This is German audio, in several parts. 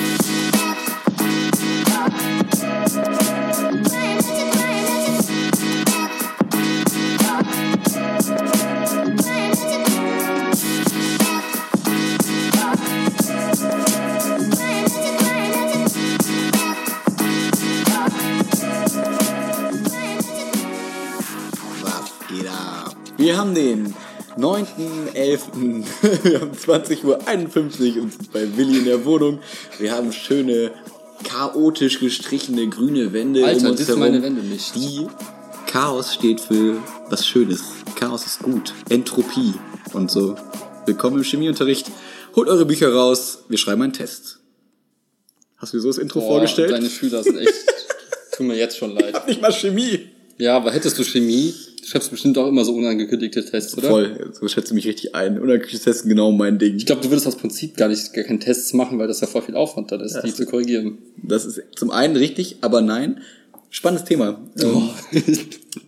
geht Wir haben 20.51 Uhr und sind bei Willi in der Wohnung. Wir haben schöne, chaotisch gestrichene grüne Wände Alter, um uns das ist herum. meine Wände nicht. Die Chaos steht für was Schönes. Chaos ist gut. Entropie und so. Willkommen im Chemieunterricht. Holt eure Bücher raus. Wir schreiben einen Test. Hast du dir so das Intro Boah, vorgestellt? Deine Schüler sind echt. tut mir jetzt schon leid. hab nicht mal Chemie. Ja, aber hättest du Chemie, schreibst bestimmt auch immer so unangekündigte Tests, oder? Voll. So schätze mich richtig ein. Unerkündigtes Testen genau mein Ding. Ich glaube, du würdest aus Prinzip gar nicht gar keine Tests machen, weil das ja voll viel Aufwand dann ist, die zu korrigieren. Das ist zum einen richtig, aber nein. Spannendes Thema. Ähm,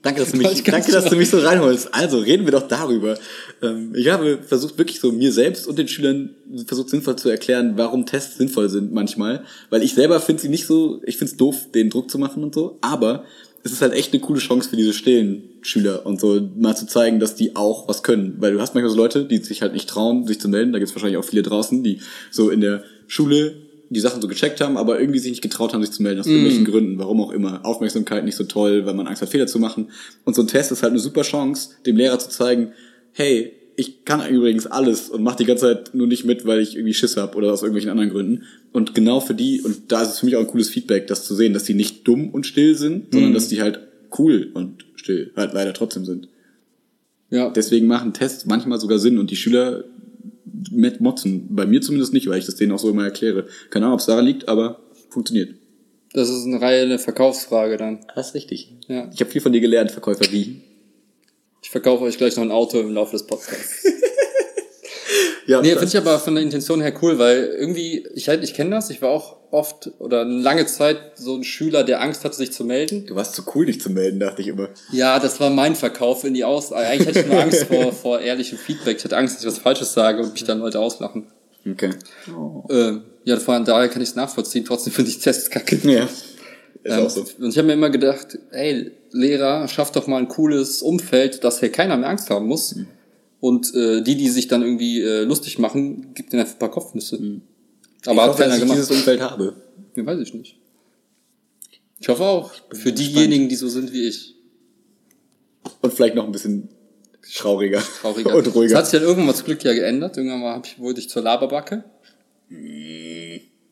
danke, dass du mich, Ich danke, dass du mich so reinholst. Also reden wir doch darüber. Ähm, ich habe versucht, wirklich so mir selbst und den Schülern versucht sinnvoll zu erklären, warum Tests sinnvoll sind manchmal. Weil ich selber finde sie nicht so, ich finde es doof, den Druck zu machen und so. Aber es ist halt echt eine coole Chance für diese stillen Schüler und so mal zu zeigen, dass die auch was können. Weil du hast manchmal so Leute, die sich halt nicht trauen, sich zu melden. Da gibt es wahrscheinlich auch viele draußen, die so in der Schule die Sachen so gecheckt haben, aber irgendwie sich nicht getraut haben, sich zu melden, aus irgendwelchen Gründen, warum auch immer. Aufmerksamkeit nicht so toll, weil man Angst hat, Fehler zu machen. Und so ein Test ist halt eine super Chance, dem Lehrer zu zeigen, hey, ich kann übrigens alles und mach die ganze Zeit nur nicht mit, weil ich irgendwie Schiss hab oder aus irgendwelchen anderen Gründen. Und genau für die, und da ist es für mich auch ein cooles Feedback, das zu sehen, dass die nicht dumm und still sind, sondern dass die halt cool und still halt leider trotzdem sind. Ja, Deswegen machen Tests manchmal sogar Sinn und die Schüler mit motzen. Bei mir zumindest nicht, weil ich das denen auch so immer erkläre. Keine Ahnung, ob es daran liegt, aber funktioniert. das ist eine reine Verkaufsfrage dann. Das ist richtig. Ja. Ich habe viel von dir gelernt, Verkäufer wie. Verkaufe euch gleich noch ein Auto im Laufe des Podcasts. Ja, Nee, finde ich aber von der Intention her cool, weil irgendwie, ich, halt- ich kenne das, ich war auch oft oder eine lange Zeit so ein Schüler, der Angst hatte, sich zu melden. du warst zu cool, dich zu melden, dachte ich immer. Ja, das war mein Verkauf in die Aus. Eigentlich hatte ich nur Angst vor, vor ehrlichem Feedback. Ich hatte Angst, dass ich was Falsches sage und mich dann Leute auslachen. Okay. Äh, ja, von daher kann ich es nachvollziehen. Trotzdem finde ich Tests kacke. Ja. Ist Ähm, auch so. Und ich habe mir immer gedacht, ey, Lehrer, schaff doch mal ein cooles Umfeld, dass hier keiner mehr Angst haben muss. Mhm. Und äh, die, die sich dann irgendwie äh, lustig machen, gibt denen einfach ein paar Kopfnüsse. Aber Mhm. ich hat hoffe, keiner dass ich gemacht. dieses Umfeld habe. Ja, weiß ich nicht. Ich hoffe auch. Für diejenigen, die so sind wie ich. Und vielleicht noch ein bisschen trauriger. Trauriger. Und ruhiger. Das hat sich dann irgendwann zum Glück ja geändert. Irgendwann mal hab ich, wurde ich zur Laberbacke.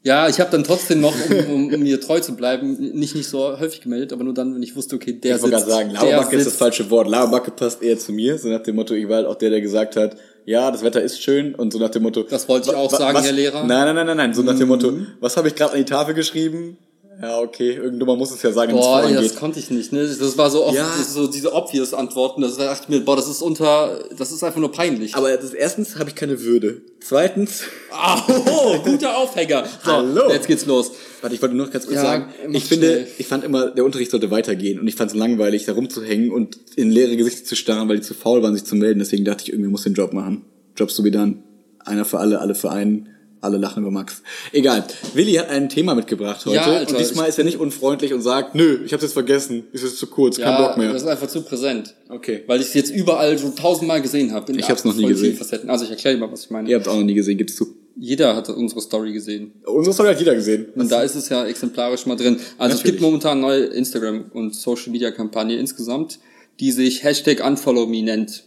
Ja, ich habe dann trotzdem noch, um, um, um mir treu zu bleiben, nicht nicht so häufig gemeldet, aber nur dann, wenn ich wusste, okay, der ich wollte sitzt. gerade sagen, der Lauerbacke ist das falsche Wort. Lauerbacke passt eher zu mir. So nach dem Motto, ich war halt auch der, der gesagt hat, ja, das Wetter ist schön. Und so nach dem Motto. Das wollte ich auch sagen, was, Herr Lehrer. Mhm. Nein, nein, nein, nein, nein. So nach dem Motto, was habe ich gerade an die Tafel geschrieben? Ja, okay, irgendjemand muss es ja sagen, wenn es Boah, ey, das konnte ich nicht, ne? Das war so oft, Ja. das ist so diese obvious Antworten, das dachte ich mir, boah, das ist unter, das ist einfach nur peinlich. Aber das, erstens habe ich keine Würde. Zweitens, oh, guter Aufhänger. So, Hallo. jetzt geht's los. warte, ich wollte nur noch ganz kurz Ja, sagen, ich finde, schnell. ich fand immer, der Unterricht sollte weitergehen und ich fand es langweilig, da rumzuhängen und in leere Gesichter zu starren, weil die zu faul waren, sich zu melden. Deswegen dachte ich, irgendwie muss den Job machen. Jobs so wie dann. Einer für alle, alle für einen. Alle lachen über Max. Egal. Willi hat ein Thema mitgebracht heute Ja, Alter, und diesmal ist er nicht unfreundlich und sagt, nö, ich hab's jetzt vergessen, ist jetzt zu kurz, kein Ja, Bock mehr. das ist einfach zu präsent. Okay. Weil ich es jetzt überall so tausendmal gesehen habe. Ich hab's noch nie gesehen. Facetten. Also ich erkläre dir mal, was ich meine. Ihr habt auch noch nie gesehen, gibt's zu. Jeder hat unsere Story gesehen. Unsere Story hat jeder gesehen. Und da ist es ja exemplarisch mal drin. Also es Natürlich. gibt momentan eine neue Instagram- und Social-Media-Kampagne insgesamt, die sich Hashtag UnfollowMe nennt.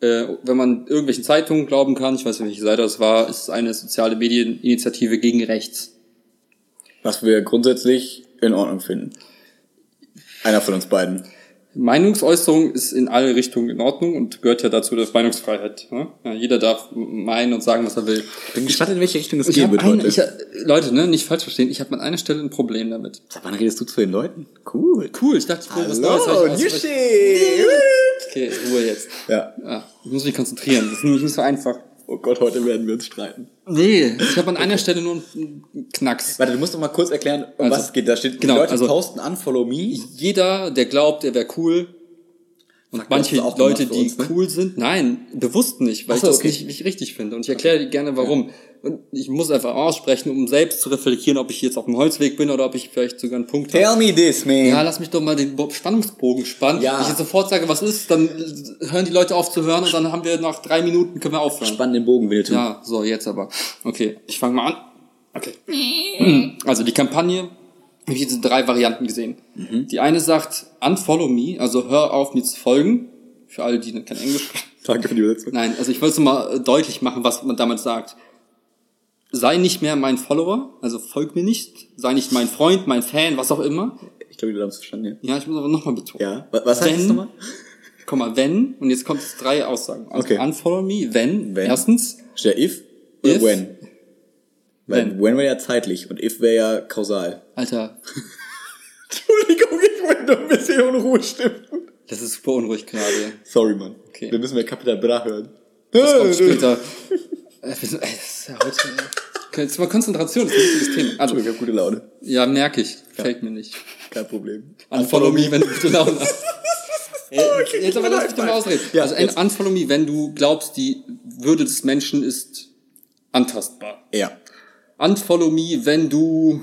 Äh, wenn man irgendwelchen Zeitungen glauben kann, ich weiß nicht, welche Seite das war, ist es eine soziale Medieninitiative gegen rechts. Was wir grundsätzlich in Ordnung finden. Einer von uns beiden. Meinungsäußerung ist in alle Richtungen in Ordnung und gehört ja dazu, dass Meinungsfreiheit. Ne? Ja, jeder darf meinen und sagen, was er will. Bin gespannt, in welche Richtung es Ich hab wird eine, heute. ich, Leute, ne, nicht falsch verstehen, ich habe an einer Stelle ein Problem damit. Sag, wann redest du zu den Leuten? Cool. Cool, ich dachte, ich will was Hallo, Neues. ich- was- Nishi! Okay, Ruhe jetzt. Ja. Ja, ich muss mich konzentrieren. Das ist nämlich nicht so einfach. Oh Gott, heute werden wir uns streiten. Nee, ich habe an einer Stelle nur einen Knacks. Warte, du musst doch mal kurz erklären, um Also, was es geht. Da steht, genau, die Leute also- posten Unfollow Me. Jeder, der glaubt, er wäre cool, Und Fuck, manche Leute, die uns, ne? cool sind, nein, bewusst nicht, weil so, ich das okay. nicht, nicht richtig finde. Und ich erkläre dir gerne, warum. Und ich muss einfach aussprechen, um selbst zu reflektieren, ob ich jetzt auf dem Holzweg bin oder ob ich vielleicht sogar einen Punkt habe. Tell me this, man. Ja, lass mich doch mal den Bo- Spannungsbogen spannen. Ja. Wenn ich jetzt sofort sage, was ist, dann hören die Leute auf zu hören und dann haben wir nach drei Minuten können wir aufhören. Spann den Bogen, Winnetou. Ja, so, jetzt aber. Okay, ich fange mal an. Okay. Hm, Also die Kampagne, habe ich jetzt in drei Varianten gesehen. Die eine sagt, unfollow me, also hör auf mir zu folgen. Für alle, die kein Englisch sprechen. Danke für die Übersetzung. Nein, also ich wollte es mal äh, deutlich machen, was man damit sagt. Sei nicht mehr mein Follower, also folg mir nicht. Sei nicht mein Freund, mein Fan, was auch immer. Ich glaube, du hast es verstanden, Ja, ich muss aber nochmal betonen. ja. Ja, wa- was heißt das Wenn- nochmal? Guck mal, wenn, und jetzt kommt es drei Aussagen. Also Okay. unfollow me, wenn, Wenn. erstens, Steht if oder If. when? Weil Wenn. when wäre ja zeitlich und if wäre ja kausal. Alter, Entschuldigung, ich wollte nur ein bisschen Unruhe stiften. das ist super unruhig gerade. Sorry, Mann. Okay. Wir müssen mehr Kapital Bra hören. Das kommt später. Äh, das ist ja heute. Okay, Jetzt mal Konzentration, das ist ein wichtiges Thema. Also, Ich habe gute Laune. ja, merke ich. Gefällt mir nicht. Kein Problem. Unfollow me, wenn du gute Laune hast. Ey, jetzt aber lass mich doch mal ausreden. Ja, also ein. Unfollow me, wenn du glaubst, die Würde des Menschen ist antastbar. Ja. Unfollow me, wenn du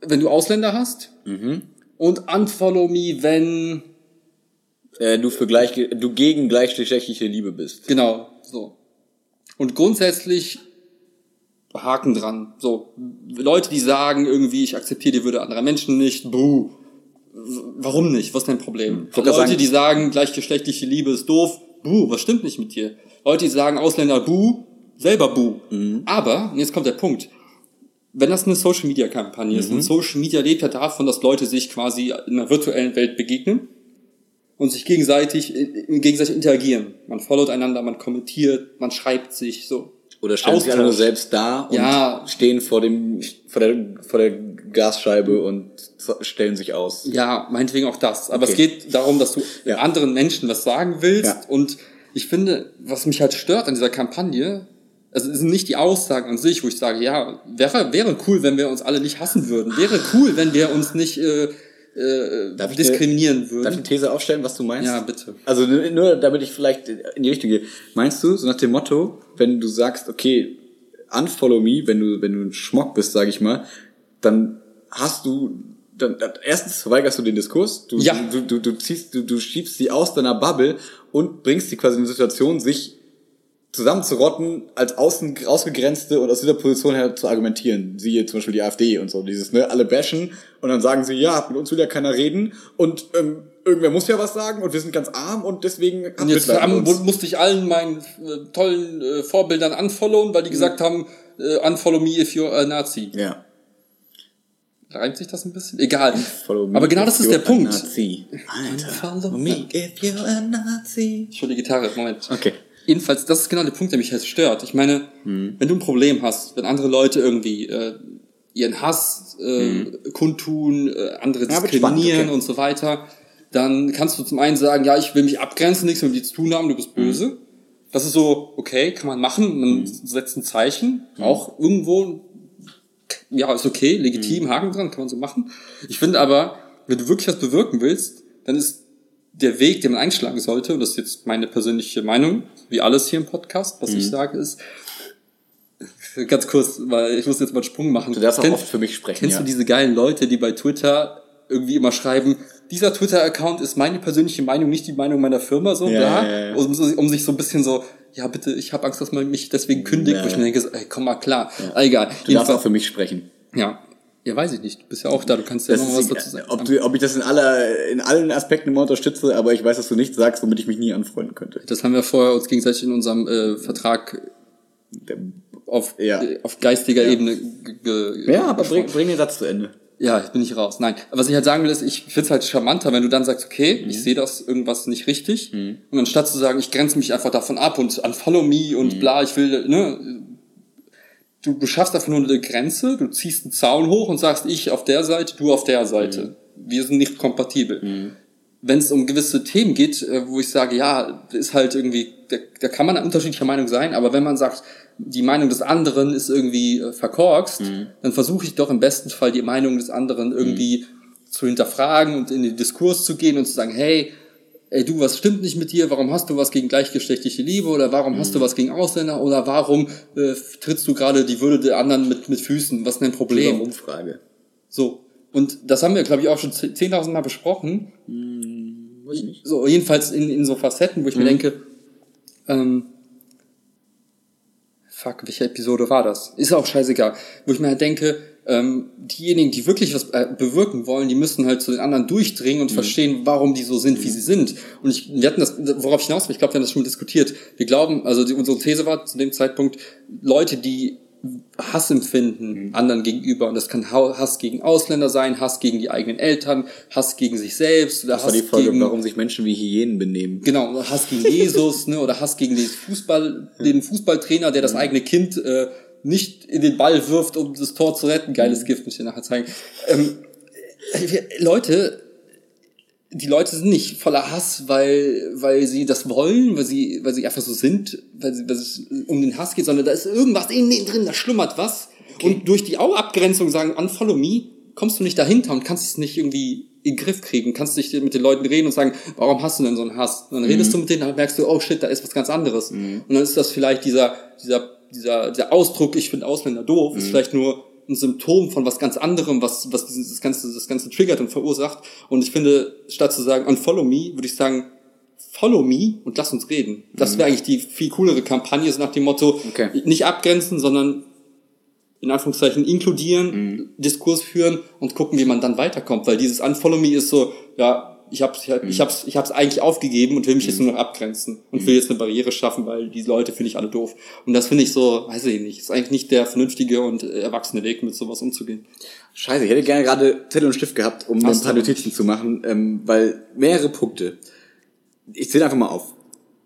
wenn du Ausländer hast. Mhm. Und unfollow me, wenn Äh, du für gleich, du gegen gleichgeschlechtliche Liebe bist. Genau, so. Und grundsätzlich Haken dran. So, Leute, die sagen irgendwie, ich akzeptiere die Würde anderer Menschen nicht, buh. Warum nicht? Was ist dein Problem? gerade Leute, sagen- die sagen, gleichgeschlechtliche Liebe ist doof, buh, was stimmt nicht mit dir? Leute, die sagen, Ausländer, buh, selber buh. Aber, und jetzt kommt der Punkt, wenn das eine Social Media Kampagne ist, und Social Media lebt ja davon, dass Leute sich quasi in einer virtuellen Welt begegnen und sich gegenseitig, äh, gegenseitig interagieren. Man followt einander, man kommentiert, man schreibt sich, so. Oder stellen sich alle nur selbst da und Ja. stehen vor dem, vor der, vor der Gasscheibe und stellen sich aus. Ja, meinetwegen auch das. Aber Okay. es geht darum, dass du Ja. anderen Menschen was sagen willst. Ja. Und ich finde, was mich halt stört an dieser Kampagne, also es sind nicht die Aussagen an sich, wo ich sage, ja, wäre, wäre cool, wenn wir uns alle nicht hassen würden. Wäre cool, wenn wir uns nicht äh, äh, Darf ich diskriminieren Darf ich würden. eine These aufstellen, was du meinst? Ja, bitte. Also nur, damit ich vielleicht in die Richtung gehe. Meinst du, so nach dem Motto, wenn du sagst, okay, unfollow me, wenn du, wenn du ein Schmock bist, sag ich mal, dann hast du, dann, dann erstens verweigerst du den Diskurs, du, Ja. du, du, du ziehst, du, du schiebst sie aus deiner Bubble und bringst sie quasi in eine Situation, sich zusammenzurotten, als außen ausgegrenzte und aus dieser Position her zu argumentieren. Siehe zum Beispiel die AfD und so, dieses, ne, alle bashen und dann sagen sie, ja, mit uns will ja keiner reden und ähm, irgendwer muss ja was sagen und wir sind ganz arm und deswegen Und jetzt haben, musste ich allen meinen äh, tollen äh, Vorbildern unfollowen, weil die gesagt haben, äh, unfollow me if you're a Nazi. Ja. Reimt sich das ein bisschen? Egal. Aber genau das ist der Punkt. Nazi. Alter. Follow me if you're a Nazi. Ich hol die Gitarre, Moment. Okay. Jedenfalls, das ist genau der Punkt, der mich halt stört. Ich meine, Mhm. wenn du ein Problem hast, wenn andere Leute irgendwie äh, ihren Hass äh, kundtun, äh, andere Mhm. Ja, diskriminieren spannend, okay. und so weiter, dann kannst du zum einen sagen, ja, ich will mich abgrenzen, nichts mit dir zu tun haben, du bist böse. Mhm. Das ist so, okay, kann man machen, man setzt ein Zeichen, auch irgendwo, ja, ist okay, legitim, Mhm. Haken dran, kann man so machen. Ich finde aber, wenn du wirklich was bewirken willst, dann ist der Weg, den man einschlagen sollte, und das ist jetzt meine persönliche Meinung, wie alles hier im Podcast, was Mhm. ich sage, ist, ganz kurz, weil ich muss jetzt mal einen Sprung machen. Du darfst auch oft für mich sprechen, Kennst ja. du diese geilen Leute, die bei Twitter irgendwie immer schreiben, dieser Twitter-Account ist meine persönliche Meinung, nicht die Meinung meiner Firma, so, Ja, bla, ja, ja. Um, um sich so ein bisschen so, ja bitte, ich habe Angst, dass man mich deswegen kündigt, wo ich mir denke, ey, komm mal klar, egal. Du darfst Jedenfalls- auch für mich sprechen. ja, ja, weiß ich nicht, du bist ja auch da, du kannst ja Das noch was dazu sagen. ob, du, ob ich das in aller, in allen Aspekten immer unterstütze, aber ich weiß, dass du nichts sagst, womit ich mich nie anfreunden könnte. Das haben wir vorher uns gegenseitig in unserem äh, Vertrag auf, Ja. äh, auf geistiger Ebene ge- ge- Ja, aber bring, bring den Satz zu Ende. Ja, ich bin nicht raus. Nein, aber was ich halt sagen will, ist, ich find's halt charmanter, wenn du dann sagst, okay, Mhm. ich sehe das irgendwas nicht richtig. Und anstatt zu sagen, ich grenze mich einfach davon ab und unfollow me und Mhm. bla, ich will, ne, du, du schaffst einfach nur eine Grenze, du ziehst einen Zaun hoch und sagst, ich auf der Seite, du auf der Seite. Wir sind nicht kompatibel. Wenn es um gewisse Themen geht, äh, wo ich sage, ja, ist halt irgendwie, da, da kann man unterschiedlicher Meinung sein, aber wenn man sagt, die Meinung des anderen ist irgendwie äh, verkorkst, dann versuche ich doch im besten Fall die Meinung des anderen irgendwie zu hinterfragen und in den Diskurs zu gehen und zu sagen, hey, ey du, was stimmt nicht mit dir? Warum hast du was gegen gleichgeschlechtliche Liebe? Oder warum hast du was gegen Ausländer? Oder warum äh, trittst du gerade die Würde der anderen mit, mit Füßen? Was ist dein Problem? Umfrage. So. Und das haben wir, glaube ich, auch schon 10.000 Mal besprochen. Weiß ich nicht. So, jedenfalls in, in so Facetten, wo ich mir denke, ähm, fuck, welche Episode war das? Ist auch scheißegal. Wo ich mir halt denke, ähm, diejenigen, die wirklich was äh, bewirken wollen, die müssen halt zu den anderen durchdringen und verstehen, warum die so sind, wie sie sind. Und ich, wir hatten das, worauf ich hinaus will, ich glaube, wir haben das schon diskutiert. Wir glauben, also die, unsere These war zu dem Zeitpunkt, Leute, die Hass empfinden anderen gegenüber und das kann Hass gegen Ausländer sein, Hass gegen die eigenen Eltern, Hass gegen sich selbst oder Das war Hass die Folge, gegen warum sich Menschen wie Hyänen benehmen. Genau, Hass gegen Jesus, ne, oder Hass gegen den Fußball, den Fußballtrainer, der das eigene Kind äh, nicht in den Ball wirft, um das Tor zu retten. Geiles Gift, muss ich dir nachher zeigen. Ähm, Leute, die Leute sind nicht voller Hass, weil, weil sie das wollen, weil sie, weil sie einfach so sind, weil, sie, weil es um den Hass geht, sondern da ist irgendwas in denen drin, da schlummert was. Und durch die Augenabgrenzung sagen, unfollow me, kommst du nicht dahinter und kannst es nicht irgendwie in den Griff kriegen, kannst nicht mit den Leuten reden und sagen, warum hast du denn so einen Hass? Und dann redest du mit denen, dann merkst du, oh shit, da ist was ganz anderes. Und dann ist das vielleicht dieser, dieser, dieser, dieser Ausdruck, ich finde Ausländer doof, ist vielleicht nur ein Symptom von was ganz anderem, was, was dieses, das Ganze, das Ganze triggert und verursacht. Und ich finde, statt zu sagen, unfollow me, würde ich sagen, follow me und lass uns reden. Das wäre eigentlich die viel coolere Kampagne, so nach dem Motto, Okay. nicht abgrenzen, sondern in Anführungszeichen inkludieren, Diskurs führen und gucken, wie man dann weiterkommt. Weil dieses Unfollow Me ist so, ja, ich hab's, ich, ich hab's, ich hab's eigentlich aufgegeben und will mich jetzt nur noch abgrenzen und will jetzt eine Barriere schaffen, weil die Leute finde ich alle doof. Und das finde ich so, weiß ich nicht, ist eigentlich nicht der vernünftige und äh, erwachsene Weg, mit sowas umzugehen. Scheiße, ich hätte gerne gerade Zettel und Stift gehabt, um ein paar. Notizen zu machen, ähm, weil mehrere Punkte. Ich zähle einfach mal auf.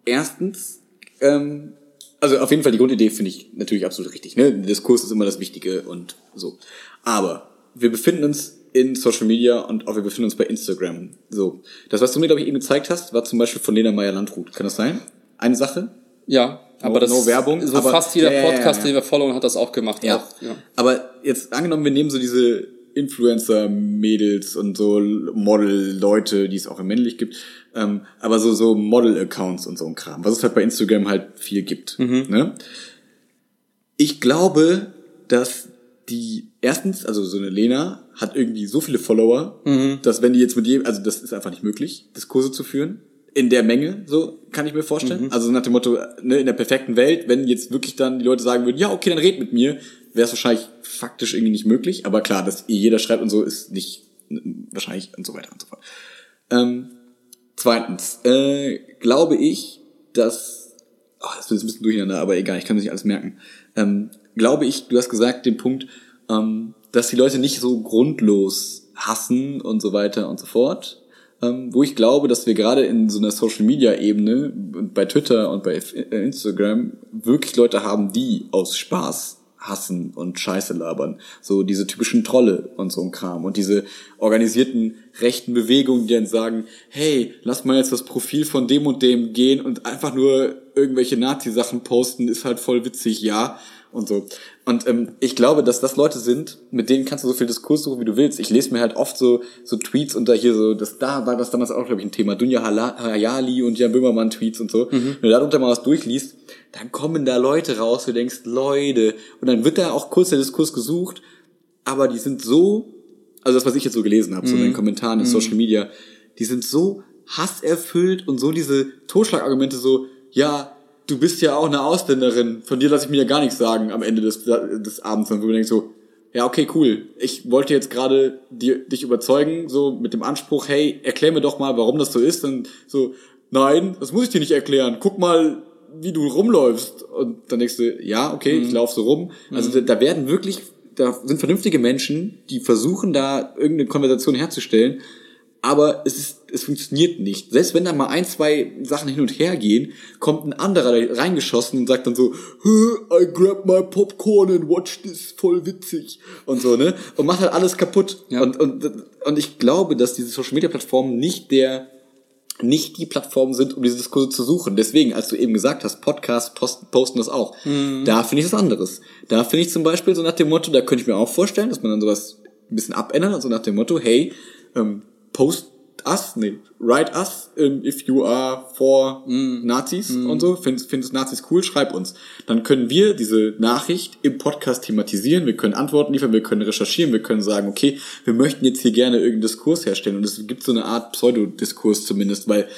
Erstens, ähm, also auf jeden Fall die Grundidee finde ich natürlich absolut richtig. Ne? Der Diskurs ist immer das Wichtige und so. Aber wir befinden uns in Social Media und auch wir befinden uns bei Instagram. So, das, was du mir glaube ich eben gezeigt hast, war zum Beispiel von Lena Meyer-Landrut. Kann das sein? Eine Sache? Ja, aber No- das no Werbung, so aber- fast jeder Ja, ja, ja, Podcast, ja. den wir followen, hat das auch gemacht. Ja. Auch, ja. Aber jetzt angenommen, wir nehmen so diese Influencer-Mädels und so Model-Leute, die es auch im männlich gibt, ähm, aber so, so Model-Accounts und so ein Kram, was es halt bei Instagram halt viel gibt. Ne? Ich glaube, dass die erstens, also so eine Lena hat irgendwie so viele Follower, dass wenn die jetzt mit jedem, also das ist einfach nicht möglich, Diskurse zu führen. In der Menge, so kann ich mir vorstellen. Also nach dem Motto, ne, in der perfekten Welt, wenn jetzt wirklich dann die Leute sagen würden, ja, okay, dann red mit mir, wäre es wahrscheinlich faktisch irgendwie nicht möglich. Aber klar, dass ihr jeder schreibt und so ist nicht wahrscheinlich und so weiter und so fort. Ähm, zweitens, äh, glaube ich, dass oh, das wird jetzt ein bisschen durcheinander, aber egal, ich kann mir nicht alles merken. Ähm, glaube ich, du hast gesagt den Punkt, ähm, dass die Leute nicht so grundlos hassen und so weiter und so fort. Ähm, wo ich glaube, dass wir gerade in so einer Social Media Ebene und bei Twitter und bei äh, Instagram wirklich Leute haben, die aus Spaß hassen und Scheiße labern. So diese typischen Trolle und so ein Kram. Und diese organisierten rechten Bewegungen, die dann sagen, hey, lass mal jetzt das Profil von dem und dem gehen und einfach nur irgendwelche Nazi-Sachen posten, ist halt voll witzig, ja. Und so. Und ähm, ich glaube, dass das Leute sind, mit denen kannst du so viel Diskurs suchen, wie du willst. Ich lese mir halt oft so, so Tweets unter hier so, das da war das damals auch, glaube ich, ein Thema. Dunja Hayali und Jan Böhmermann Tweets und so. Wenn du darunter mal was durchliest, dann kommen da Leute raus, du denkst, Leute. Und dann wird da auch kurz der Diskurs gesucht, aber die sind so, also das, was ich jetzt so gelesen habe, so in den Kommentaren in Social Media, die sind so hasserfüllt und so diese Totschlagargumente so, ja, du bist ja auch eine Ausländerin, von dir lasse ich mir ja gar nichts sagen am Ende des, des Abends, und wo du denkst so, ja, okay, cool. Ich wollte jetzt gerade dich überzeugen, so mit dem Anspruch, hey, erklär mir doch mal, warum das so ist. Und so, nein, das muss ich dir nicht erklären. Guck mal, wie du rumläufst. Und dann denkst du, ja, okay, ich laufe so rum. Also da, da werden wirklich, da sind vernünftige Menschen, die versuchen da irgendeine Konversation herzustellen, aber es ist, es funktioniert nicht. Selbst wenn da mal ein, zwei Sachen hin und her gehen, kommt ein anderer da reingeschossen und sagt dann so, "Huh, I grab my popcorn and watch this, voll witzig. Und so, ne? Und macht halt alles kaputt. Ja. Und, und, und ich glaube, dass diese Social Media Plattformen nicht der, nicht die Plattformen sind, um diese Diskurse zu suchen. Deswegen, als du eben gesagt hast, Podcasts posten, posten das auch. Da finde ich das anderes. Da finde ich zum Beispiel so nach dem Motto, da könnte ich mir auch vorstellen, dass man dann sowas ein bisschen abändert, also nach dem Motto, hey, ähm, post us, nee, write us um, if you are for Nazis und so, findest, findest Nazis cool, schreib uns. Dann können wir diese Nachricht im Podcast thematisieren, wir können Antworten liefern, wir können recherchieren, wir können sagen, okay, wir möchten jetzt hier gerne irgendeinen Diskurs herstellen. Und es gibt so eine Art Pseudodiskurs zumindest, weil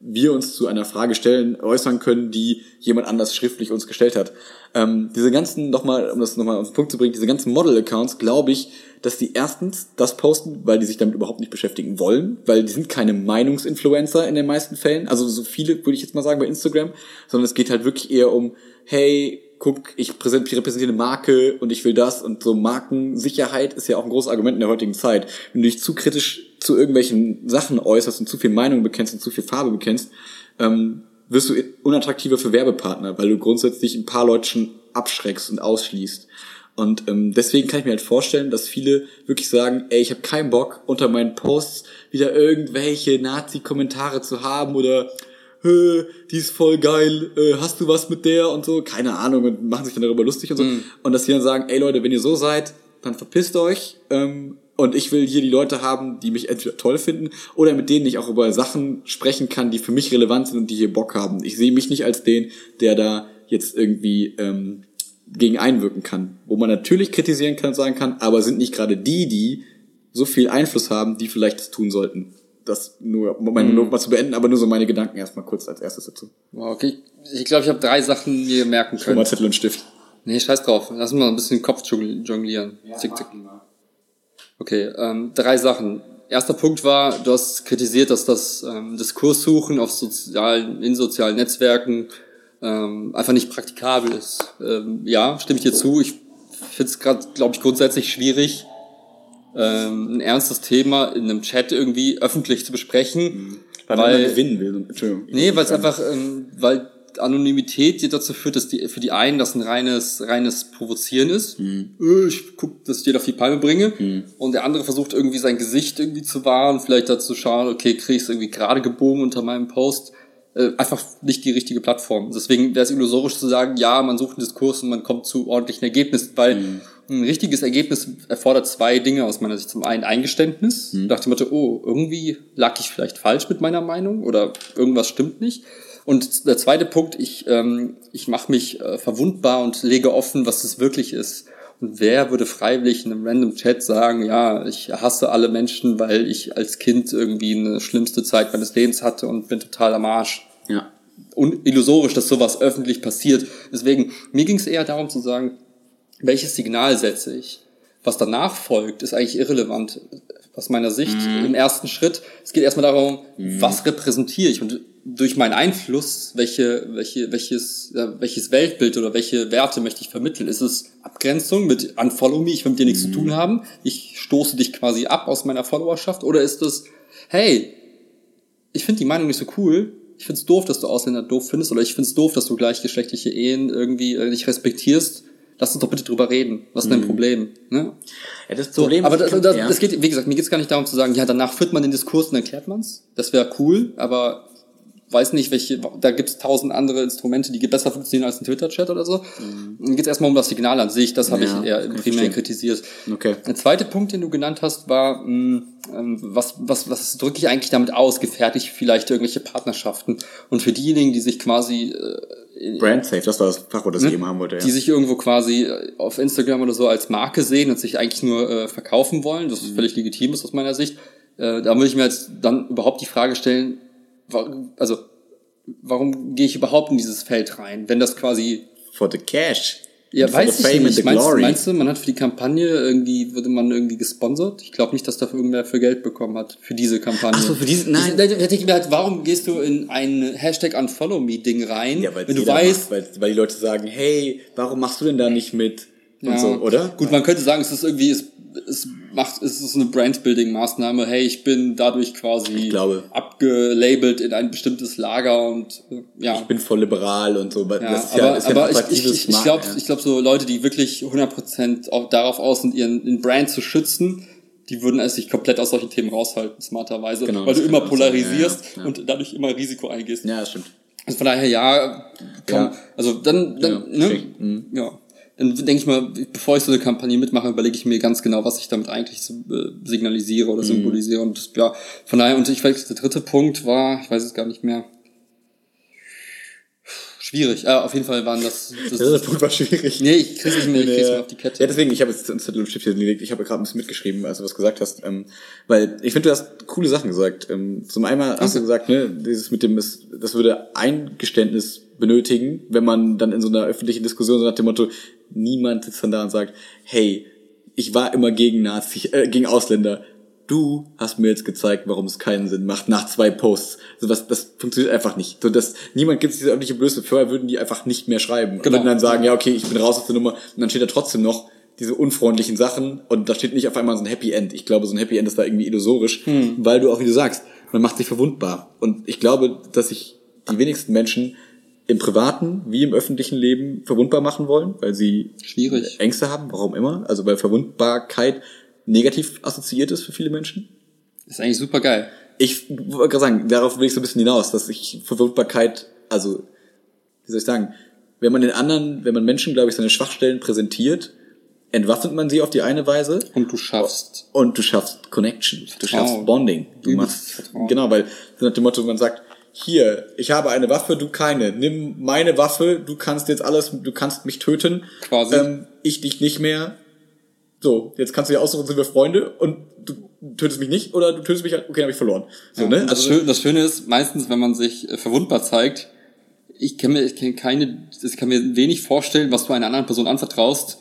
wir uns zu einer Frage stellen, äußern können, die jemand anders schriftlich uns gestellt hat. Ähm, diese ganzen, nochmal, um das nochmal auf den Punkt zu bringen, diese ganzen Model-Accounts, glaube ich, dass die erstens das posten, weil die sich damit überhaupt nicht beschäftigen wollen, weil die sind keine Meinungsinfluencer in den meisten Fällen, also so viele würde ich jetzt mal sagen bei Instagram, sondern es geht halt wirklich eher um, hey, guck, ich repräsentiere eine Marke und ich will das und so Markensicherheit ist ja auch ein großes Argument in der heutigen Zeit. Wenn du dich zu kritisch zu irgendwelchen Sachen äußerst und zu viel Meinung bekennst und zu viel Farbe bekennst, ähm, wirst du unattraktiver für Werbepartner, weil du grundsätzlich ein paar Leute schon abschreckst und ausschließt. Und ähm, deswegen kann ich mir halt vorstellen, dass viele wirklich sagen, ey, ich habe keinen Bock, unter meinen Posts wieder irgendwelche Nazi-Kommentare zu haben oder "Hä, die ist voll geil, äh, hast du was mit der und so, keine Ahnung, und machen sich dann darüber lustig und so. Und dass sie dann sagen, ey Leute, wenn ihr so seid, dann verpisst euch. Ähm, und ich will hier die Leute haben, die mich entweder toll finden oder mit denen ich auch über Sachen sprechen kann, die für mich relevant sind und die hier Bock haben. Ich sehe mich nicht als den, der da jetzt irgendwie ähm, gegen einwirken kann. Wo man natürlich kritisieren kann, sagen kann, aber sind nicht gerade die, die so viel Einfluss haben, die vielleicht das tun sollten. Das nur, um meine Not mal zu beenden, aber nur so meine Gedanken erstmal kurz als erstes dazu. Wow, Okay, ich glaube, ich habe drei Sachen mir merken Schon können. mal Zettel und Stift. Nee, scheiß drauf. Lass mal ein bisschen den Kopf jongl- jonglieren. Zick, zick. Okay, ähm, drei Sachen. Erster Punkt war, du hast kritisiert, dass das ähm, Diskurssuchen auf sozialen, in sozialen Netzwerken ähm, einfach nicht praktikabel ist. Ähm, ja, stimme ich dir zu. Ich finde es gerade, glaube ich, grundsätzlich schwierig, ähm, ein ernstes Thema in einem Chat irgendwie öffentlich zu besprechen. Weil, man immer gewinnen will. Entschuldigung. Nee, weil es einfach, ähm, weil Anonymität dazu führt, dass die für die einen das ein reines, reines Provozieren ist. Äh, Ich guck, dass ich dir auf die Palme bringe. Und der andere versucht irgendwie sein Gesicht irgendwie zu wahren, vielleicht dazu schauen, okay, krieg ich es irgendwie gerade gebogen unter meinem Post. Äh, einfach nicht die richtige Plattform. Deswegen wäre es illusorisch zu sagen, ja, man sucht einen Diskurs und man kommt zu ordentlichen Ergebnissen, weil ein richtiges Ergebnis erfordert zwei Dinge aus meiner Sicht. Zum einen Eingeständnis, nach dem Motto, oh, irgendwie lag ich vielleicht falsch mit meiner Meinung oder irgendwas stimmt nicht. Und der zweite Punkt, ich, ähm, ich mache mich äh, verwundbar und lege offen, was es wirklich ist. Und wer würde freiwillig in einem random Chat sagen, ja, ich hasse alle Menschen, weil ich als Kind irgendwie eine schlimmste Zeit meines Lebens hatte und bin total am Arsch. Ja. Un illusorisch, dass sowas öffentlich passiert. Deswegen, mir ging es eher darum zu sagen, welches Signal setze ich? Was danach folgt, ist eigentlich irrelevant aus meiner Sicht im ersten Schritt. Es geht erstmal darum, was repräsentiere ich und durch meinen Einfluss, welche, welche, welches, ja, welches Weltbild oder welche Werte möchte ich vermitteln? Ist es Abgrenzung mit Unfollow me, ich will mit dir nichts zu tun haben, ich stoße dich quasi ab aus meiner Followerschaft oder ist es, hey, ich finde die Meinung nicht so cool. Ich finde es doof, dass du Ausländer doof findest oder ich finde es doof, dass du gleichgeschlechtliche Ehen irgendwie äh, nicht respektierst. Lass uns doch bitte drüber reden. Was ist dein Problem? Ne? ja das So, Problem aber ist, das, das, das geht, wie gesagt, mir geht's gar nicht darum zu sagen, ja, danach führt man den Diskurs und dann klärt man's. Das wäre cool, aber weiß nicht, welche, da gibt's tausend andere Instrumente, die besser funktionieren als ein Twitter-Chat oder so. Dann geht's erstmal um das Signal an sich, das habe Mhm. Ja, ich eher primär verstehen. kritisiert. Okay. Der zweite Punkt, den du genannt hast, war, mh, ähm, was, was, was drücke ich eigentlich damit aus? Gefährde ich vielleicht irgendwelche Partnerschaften? Und für diejenigen, die sich quasi äh, Brand safe, das war das Fachwort, das ich eben haben wollte. Ja. die sich irgendwo quasi äh, auf Instagram oder so als Marke sehen und sich eigentlich nur äh, verkaufen wollen, das Mhm. völlig legitim ist aus meiner Sicht, äh, da würde ich mir jetzt dann überhaupt die Frage stellen, also warum gehe ich überhaupt in dieses Feld rein, wenn das quasi For the cash. ja, weiß the ich fame and nicht. the Meinst, glory. meinst du, man hat für die Kampagne irgendwie, wurde man irgendwie gesponsert? Ich glaube nicht, dass dafür irgendwer für Geld bekommen hat, für diese Kampagne. Ach so, für diese- nein. Ich, da denke ich mir halt, warum gehst du in ein Hashtag Unfollow Me Ding rein, Ja, weil wenn du weißt, macht, weil, weil die Leute sagen, hey, warum machst du denn da nicht mit? Und so, oder? Gut, man könnte sagen, es ist irgendwie, es, es macht, es ist eine Brand-Building-Maßnahme. Hey, ich bin dadurch quasi Ich glaube. abgelabelt in ein bestimmtes Lager und äh, ja. Ich bin voll liberal und so. weil ja, das ist aber ja, ist ja aber ein ich, ich, ich, glaube, ja. ich glaube, so Leute, die wirklich 100% auch darauf aus sind, ihren, ihren Brand zu schützen, die würden es sich komplett aus solchen Themen raushalten, smarterweise, Genau, weil du immer polarisierst ja, ja. und dadurch immer Risiko eingehst. Ja, das stimmt. Also von daher, ja, kann, Ja. also dann, dann Ja, ne? Mhm. ja. Dann denke ich mal, bevor ich so eine Kampagne mitmache, überlege ich mir ganz genau, was ich damit eigentlich äh, signalisiere oder symbolisiere. Und ja, von daher, und ich weiß, der dritte Punkt war, ich weiß es gar nicht mehr. Schwierig. Äh, auf jeden Fall waren das. das Der dritte Punkt war schwierig. Nee, ich krieg's nicht mehr, ich krieg's mehr auf die Kette. Ja, deswegen, ich habe jetzt einen Zettel und Stift hier gelegt. Ich habe gerade ein bisschen mitgeschrieben, als du was gesagt hast. Ähm, weil ich finde, du hast coole Sachen gesagt. Ähm, zum einen hast du gesagt, ne, dieses mit dem, das würde Eingeständnis benötigen, wenn man dann in so einer öffentlichen Diskussion so nach dem Motto, niemand sitzt dann da und sagt, hey, ich war immer gegen Nazi, äh, gegen Ausländer. Du hast mir jetzt gezeigt, warum es keinen Sinn macht, nach zwei Posts. So was, das funktioniert einfach nicht. So, dass niemand gibt es diese öffentliche Blöße. Vorher würden die einfach nicht mehr schreiben. Und Genau. würden dann sagen, ja, okay, ich bin raus aus der Nummer. Und dann steht da trotzdem noch diese unfreundlichen Sachen und da steht nicht auf einmal so ein Happy End. Ich glaube, so ein Happy End ist da irgendwie illusorisch, weil du auch, wie du sagst, man macht sich verwundbar. Und ich glaube, dass sich die wenigsten Menschen im privaten wie im öffentlichen Leben verwundbar machen wollen, weil sie Schwierig. Ängste haben, warum immer. Also weil Verwundbarkeit negativ assoziiert ist für viele Menschen. Ist eigentlich super geil. Ich wollte gerade sagen, darauf will ich so ein bisschen hinaus, dass ich Verwundbarkeit, also, wie soll ich sagen, wenn man den anderen, wenn man Menschen, glaube ich, seine Schwachstellen präsentiert, entwaffnet man sie auf die eine Weise Und du schaffst. und du schaffst Connection, du Vertrauen. schaffst Bonding. Du machst, Vertrauen. genau, weil nach dem Motto, man sagt, hier, ich habe eine Waffe, du keine. Nimm meine Waffe, du kannst jetzt alles, du kannst mich töten. Quasi. Ähm, ich dich nicht mehr. So, jetzt kannst du dir aussuchen, sind wir Freunde und du tötest mich nicht oder du tötest mich halt, okay, dann habe ich verloren. So, ne? das, Schöne, das Schöne ist, meistens, wenn man sich äh, verwundbar zeigt, ich kann mir, ich kann keine, ich kann mir wenig vorstellen, was du einer anderen Person anvertraust,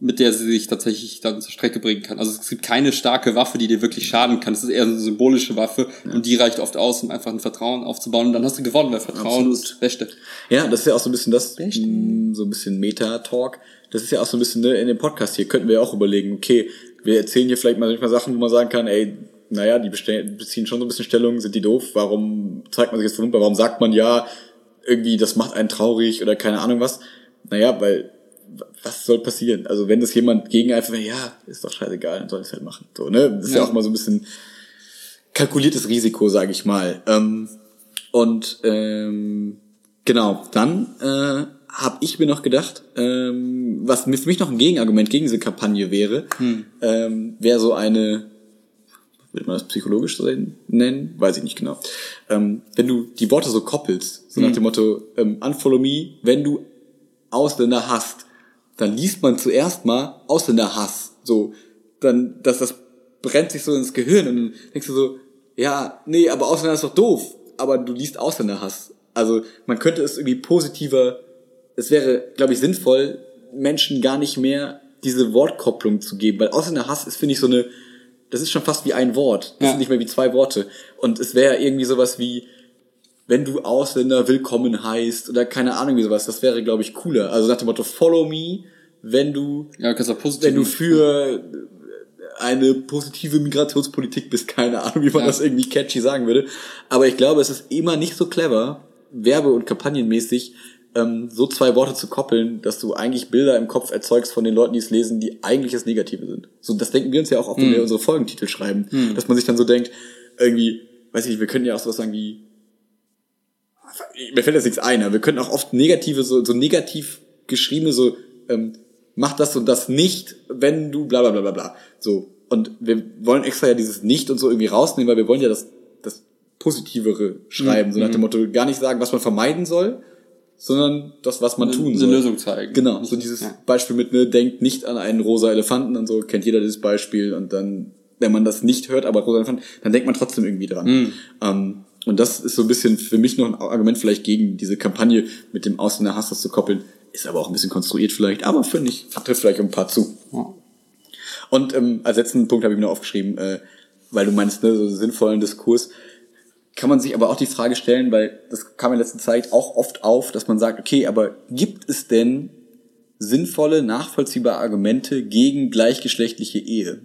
mit der sie sich tatsächlich dann zur Strecke bringen kann. Also es gibt keine starke Waffe, die dir wirklich schaden kann. Es ist eher eine symbolische Waffe und die reicht oft aus, um einfach ein Vertrauen aufzubauen und dann hast du gewonnen, weil Vertrauen Absolut. ist das Beste. Ja, das ist ja auch so ein bisschen das, Beste. mh, so ein bisschen Meta-Talk. Das ist ja auch so ein bisschen ne, in dem Podcast hier, könnten wir ja auch überlegen, okay, wir erzählen hier vielleicht mal manchmal Sachen, wo man sagen kann, ey, naja, die beziehen schon so ein bisschen Stellung, sind die doof, warum zeigt man sich jetzt verwundbar, warum sagt man ja, irgendwie, das macht einen traurig oder keine Ahnung was. Naja, weil, was soll passieren? Also wenn das jemand gegen einfach, ja, ist doch scheißegal, dann soll ich es halt machen. So, ne? Das ist ja. Ja. auch mal so ein bisschen kalkuliertes Risiko, sage ich mal. Ähm, und ähm, genau, dann äh, habe ich mir noch gedacht, ähm, was für mich noch ein Gegenargument gegen diese Kampagne wäre, ähm, wäre so eine, würde man das psychologisch nennen? Weiß ich nicht genau. Ähm, wenn du die Worte so koppelst, so nach dem Motto, ähm, unfollow me, wenn du Ausländer hasst, dann liest man zuerst mal Ausländerhass. So, dann, dass das brennt sich so ins Gehirn und dann denkst du so, ja, nee, aber Ausländer ist doch doof. Aber du liest Ausländerhass. Also man könnte es irgendwie positiver, es wäre, glaube ich, sinnvoll, Menschen gar nicht mehr diese Wortkopplung zu geben, weil Ausländerhass ist, finde ich, so eine, das ist schon fast wie ein Wort. Das Ja. sind nicht mehr wie zwei Worte. Und es wäre irgendwie sowas wie, wenn du Ausländer willkommen heißt oder keine Ahnung wie sowas, das wäre, glaube ich, cooler. Also nach dem Motto, follow me, wenn du, Ja, wenn du für eine positive Migrationspolitik bist, keine Ahnung, wie man Ja. das irgendwie catchy sagen würde. Aber ich glaube, es ist immer nicht so clever, werbe- und kampagnenmäßig, ähm, so zwei Worte zu koppeln, dass du eigentlich Bilder im Kopf erzeugst von den Leuten, die es lesen, die eigentlich das Negative sind. So, das denken wir uns ja auch oft, wenn wir unsere Folgentitel schreiben, dass man sich dann so denkt, irgendwie, weiß ich nicht, wir können ja auch sowas sagen wie, mir fällt jetzt nichts ein, aber wir können auch oft negative, so, so negativ geschriebene, so, ähm, mach das und das nicht, wenn du bla bla bla bla bla. So. Und wir wollen extra ja dieses Nicht und so irgendwie rausnehmen, weil wir wollen ja das, das Positivere schreiben, so nach dem Motto, gar nicht sagen, was man vermeiden soll, sondern das, was man tun eine soll. Lösung zeigen. Genau, so dieses Ja. Beispiel mit, ne, denkt nicht an einen rosa Elefanten und so, kennt jeder dieses Beispiel und dann, wenn man das nicht hört, aber rosa Elefanten, dann denkt man trotzdem irgendwie dran. Mhm. Ähm, und das ist so ein bisschen für mich noch ein Argument vielleicht gegen diese Kampagne mit dem Ausländer Hass das zu koppeln. Ist aber auch ein bisschen konstruiert vielleicht, aber finde ich, trifft vielleicht ein paar zu. Ja. Und ähm, als letzten Punkt habe ich mir noch aufgeschrieben, äh, weil du meinst, ne, so sinnvollen Diskurs, kann man sich aber auch die Frage stellen, weil das kam in letzter Zeit auch oft auf, dass man sagt, okay, aber gibt es denn sinnvolle, nachvollziehbare Argumente gegen gleichgeschlechtliche Ehe?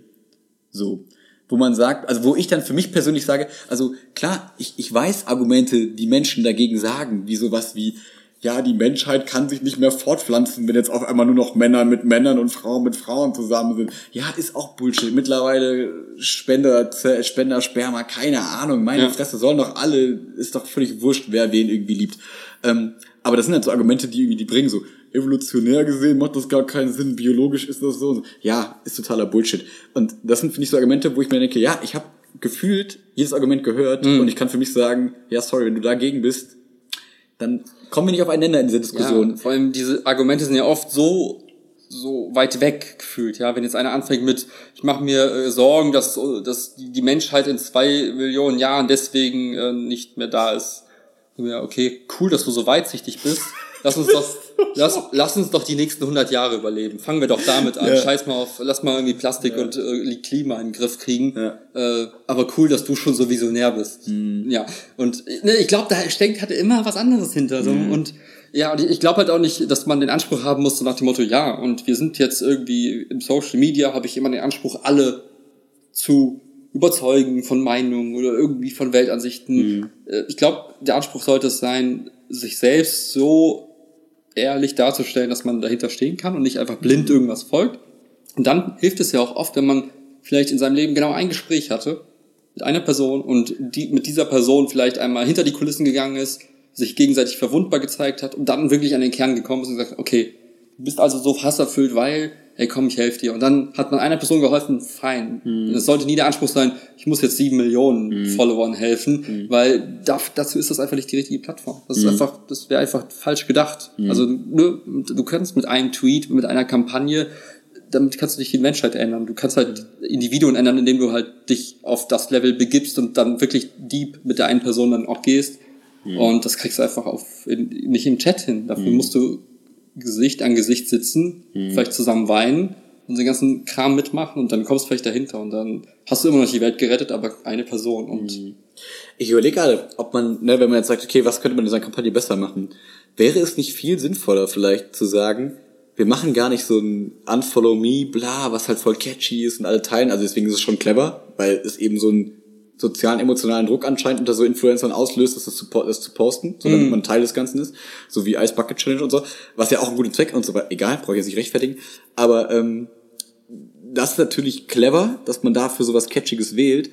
So. Wo man sagt, also wo ich dann für mich persönlich sage, also klar, ich, ich weiß Argumente, die Menschen dagegen sagen, wie sowas wie, ja, die Menschheit kann sich nicht mehr fortpflanzen, wenn jetzt auf einmal nur noch Männer mit Männern und Frauen mit Frauen zusammen sind. Ja, ist auch Bullshit. Mittlerweile Spender, Spender, Sperma, keine Ahnung. Meine Ja. Fresse sollen doch alle, ist doch völlig wurscht, wer wen irgendwie liebt. Ähm, Aber das sind halt so Argumente, die irgendwie die bringen, so evolutionär gesehen macht das gar keinen Sinn, biologisch ist das so. Ja, ist totaler Bullshit. Und das sind, finde ich, so Argumente, wo ich mir denke, ja, ich habe gefühlt jedes Argument gehört Mhm. und ich kann für mich sagen, ja, sorry, wenn du dagegen bist, dann kommen wir nicht aufeinander in dieser Diskussion. Ja, vor allem diese Argumente sind ja oft so so weit weg gefühlt, ja. Wenn jetzt einer anfängt mit, ich mache mir äh, Sorgen, dass, dass die Menschheit in zwei Millionen Jahren deswegen äh, nicht mehr da ist. Ja, okay, cool, dass du so weitsichtig bist. Lass uns doch, lass, lass uns doch die nächsten 100 Jahre überleben. Fangen wir doch damit an. Ja. Scheiß mal auf, lass mal irgendwie Plastik und äh, Klima in den Griff kriegen. Ja. Äh, aber cool, dass du schon so visionär bist. Ja. Und ne, ich glaube, da steckt hatte immer was anderes hinter. So. Und ja, und ich glaube halt auch nicht, dass man den Anspruch haben muss, so nach dem Motto, ja, und wir sind jetzt irgendwie im Social Media, habe ich immer den Anspruch, alle zu überzeugen von Meinungen oder irgendwie von Weltansichten. Äh, Ich glaube, der Anspruch sollte es sein, sich selbst so ehrlich darzustellen, dass man dahinter stehen kann und nicht einfach blind irgendwas folgt. Und dann hilft es ja auch oft, wenn man vielleicht in seinem Leben genau ein Gespräch hatte mit einer Person und die mit dieser Person vielleicht einmal hinter die Kulissen gegangen ist, sich gegenseitig verwundbar gezeigt hat und dann wirklich an den Kern gekommen ist und gesagt, okay, du bist also so hasserfüllt, weil, hey komm, ich helfe dir. Und dann hat man einer Person geholfen, fein. Es sollte nie der Anspruch sein, ich muss jetzt sieben Millionen Followern helfen, weil da, dazu ist das einfach nicht die richtige Plattform. Das ist einfach, das wäre einfach falsch gedacht. Also ne, du kannst mit einem Tweet, mit einer Kampagne damit kannst du nicht die Menschheit ändern. Du kannst halt Individuen ändern, indem du halt dich auf das Level begibst und dann wirklich deep mit der einen Person dann auch gehst. Und das kriegst du einfach auf, in, nicht im Chat hin. Dafür musst du Gesicht an Gesicht sitzen, vielleicht zusammen weinen und den ganzen Kram mitmachen und dann kommst du vielleicht dahinter und dann hast du immer noch die Welt gerettet, aber eine Person und Ich überlege gerade, ob man, ne, wenn man jetzt sagt, okay, was könnte man in seiner Kampagne besser machen, wäre es nicht viel sinnvoller vielleicht zu sagen, wir machen gar nicht so ein Unfollow Me, bla, was halt voll catchy ist und alle teilen, also deswegen ist es schon clever, weil es eben so einen sozialen, emotionalen Druck anscheinend unter so Influencern auslöst, das, zu, das zu posten, so damit man Teil des Ganzen ist, so wie Ice Bucket Challenge und so, was ja auch einen guten Zweck und so weiter, egal, brauche ich jetzt nicht rechtfertigen, aber ähm, das ist natürlich clever, dass man dafür sowas Catchiges wählt.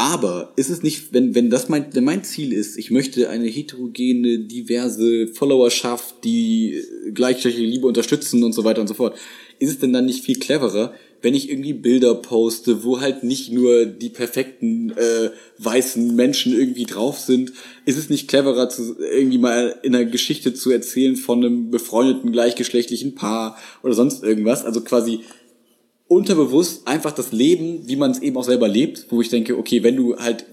Aber ist es nicht, wenn, wenn das mein, wenn mein Ziel ist, ich möchte eine heterogene, diverse Followerschaft, die gleichgeschlechtliche Liebe unterstützen und so weiter und so fort, ist es denn dann nicht viel cleverer, wenn ich irgendwie Bilder poste, wo halt nicht nur die perfekten äh, weißen Menschen irgendwie drauf sind? Ist es nicht cleverer, zu, irgendwie mal in einer Geschichte zu erzählen von einem befreundeten gleichgeschlechtlichen Paar oder sonst irgendwas? Also quasi unterbewusst einfach das Leben, wie man es eben auch selber lebt, wo ich denke, okay, wenn du halt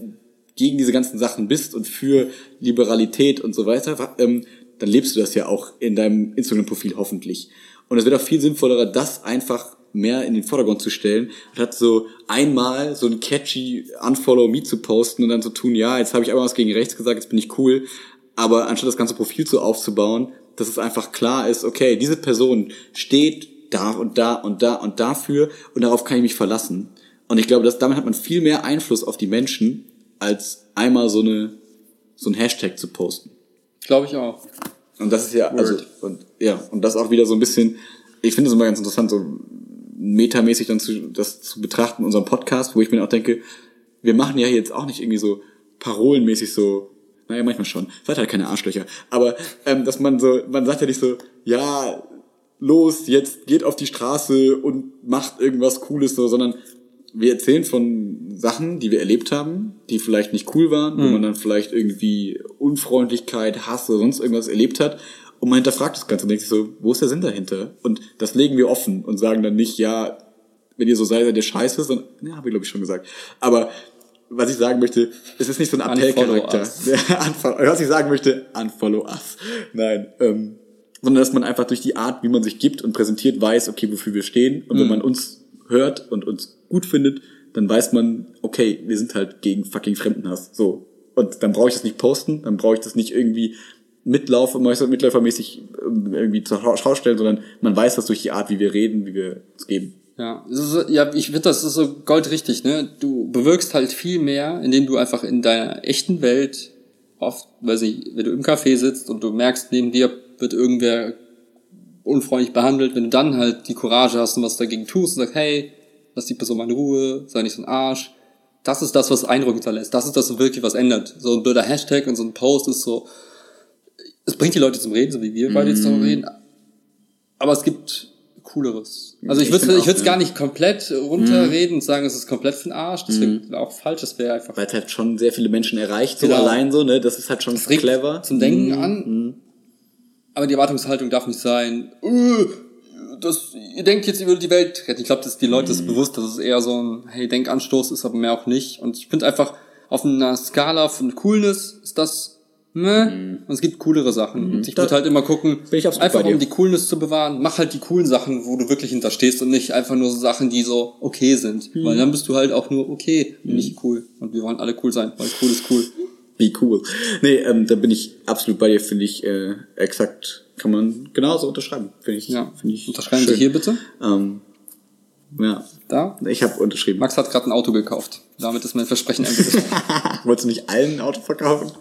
gegen diese ganzen Sachen bist und für Liberalität und so weiter, ähm, dann lebst du das ja auch in deinem Instagram-Profil hoffentlich. Und es wäre doch viel sinnvoller, das einfach mehr in den Vordergrund zu stellen, statt so einmal so ein catchy Unfollow Me zu posten und dann zu tun, ja, jetzt habe ich einmal was gegen rechts gesagt, jetzt bin ich cool, aber anstatt das ganze Profil so aufzubauen, dass es einfach klar ist, okay, diese Person steht da und da und da und dafür und darauf kann ich mich verlassen. Und ich glaube, dass damit hat man viel mehr Einfluss auf die Menschen, als einmal so eine so ein Hashtag zu posten. glaube ich auch. Und das ist ja, also, Word. und, ja, und das auch wieder so ein bisschen, ich finde es immer ganz interessant, so metamäßig dann zu, das zu betrachten, unseren Podcast, wo ich mir auch denke, wir machen ja jetzt auch nicht irgendwie so parolenmäßig so, naja, manchmal schon, seid halt keine Arschlöcher, aber ähm, dass man so, man sagt ja nicht so, ja, los, jetzt geht auf die Straße und macht irgendwas Cooles, so, sondern wir erzählen von Sachen, die wir erlebt haben, die vielleicht nicht cool waren, wo man dann vielleicht irgendwie Unfreundlichkeit, Hass oder sonst irgendwas erlebt hat. Und man hinterfragt das Ganze und denkt sich so, wo ist der Sinn dahinter? Und das legen wir offen und sagen dann nicht, ja, wenn ihr so seid, seid ihr scheiße, sondern, ja, habe ich glaube ich schon gesagt. Aber was ich sagen möchte, es ist nicht so ein Appellcharakter. was ich sagen möchte, unfollow us. Nein, ähm, sondern dass man einfach durch die Art, wie man sich gibt und präsentiert, weiß, okay, wofür wir stehen. Und wenn man uns hört und uns gut findet, dann weiß man, okay, wir sind halt gegen fucking Fremdenhass. So. Und dann brauche ich das nicht posten, dann brauche ich das nicht irgendwie mitlaufen, mitläufermäßig ähm, irgendwie zur Schau stellen, sondern man weiß das durch die Art, wie wir reden, wie wir es geben. Ja, ist, ja, ich finde, das ist so goldrichtig, ne? Du bewirkst halt viel mehr, indem du einfach in deiner echten Welt oft, weiß ich, wenn du im Café sitzt und du merkst, neben dir wird irgendwer unfreundlich behandelt, wenn du dann halt die Courage hast und was dagegen tust und sagst, hey, lass die Person mal in Ruhe, sei nicht so ein Arsch. Das ist das, was Eindruck hinterlässt. Das ist das, was wirklich was ändert. So ein blöder Hashtag und so ein Post ist so, es bringt die Leute zum Reden, so wie wir beide jetzt darüber reden. Aber es gibt cooleres. Also ich würde ich würde es gar nicht komplett runterreden und sagen, es ist komplett für den Arsch. Das wäre auch falsch. Das wäre einfach Weil es halt schon sehr viele Menschen erreicht, so Genau. allein so, ne? Das ist halt schon Das clever. zum Denken an. Aber die Erwartungshaltung darf nicht sein, äh, das, ihr denkt jetzt, ihr würdet die Welt retten. Ich glaube, dass die Leute ist bewusst, dass es eher so ein, hey, Denkanstoß ist, aber mehr auch nicht. Und ich finde einfach, auf einer Skala von Coolness ist das, ne? Und es gibt coolere Sachen. Und ich Da würde halt immer gucken, bin ich einfach um die Coolness zu bewahren, mach halt die coolen Sachen, wo du wirklich hinterstehst und nicht einfach nur so Sachen, die so okay sind. Mhm. Weil dann bist du halt auch nur okay und nicht cool. Und wir wollen alle cool sein, weil cool ist cool. Wie cool. Nee, ähm, da bin ich absolut bei dir, finde ich äh, exakt, kann man genauso unterschreiben. Finde ich, Ja. finde ich Unterschreiben schön. Sie hier bitte. Ähm, ja, Da. ich habe unterschrieben. Max hat gerade ein Auto gekauft. Damit ist mein Versprechen eingelöst. Wolltest du nicht allen ein Auto verkaufen?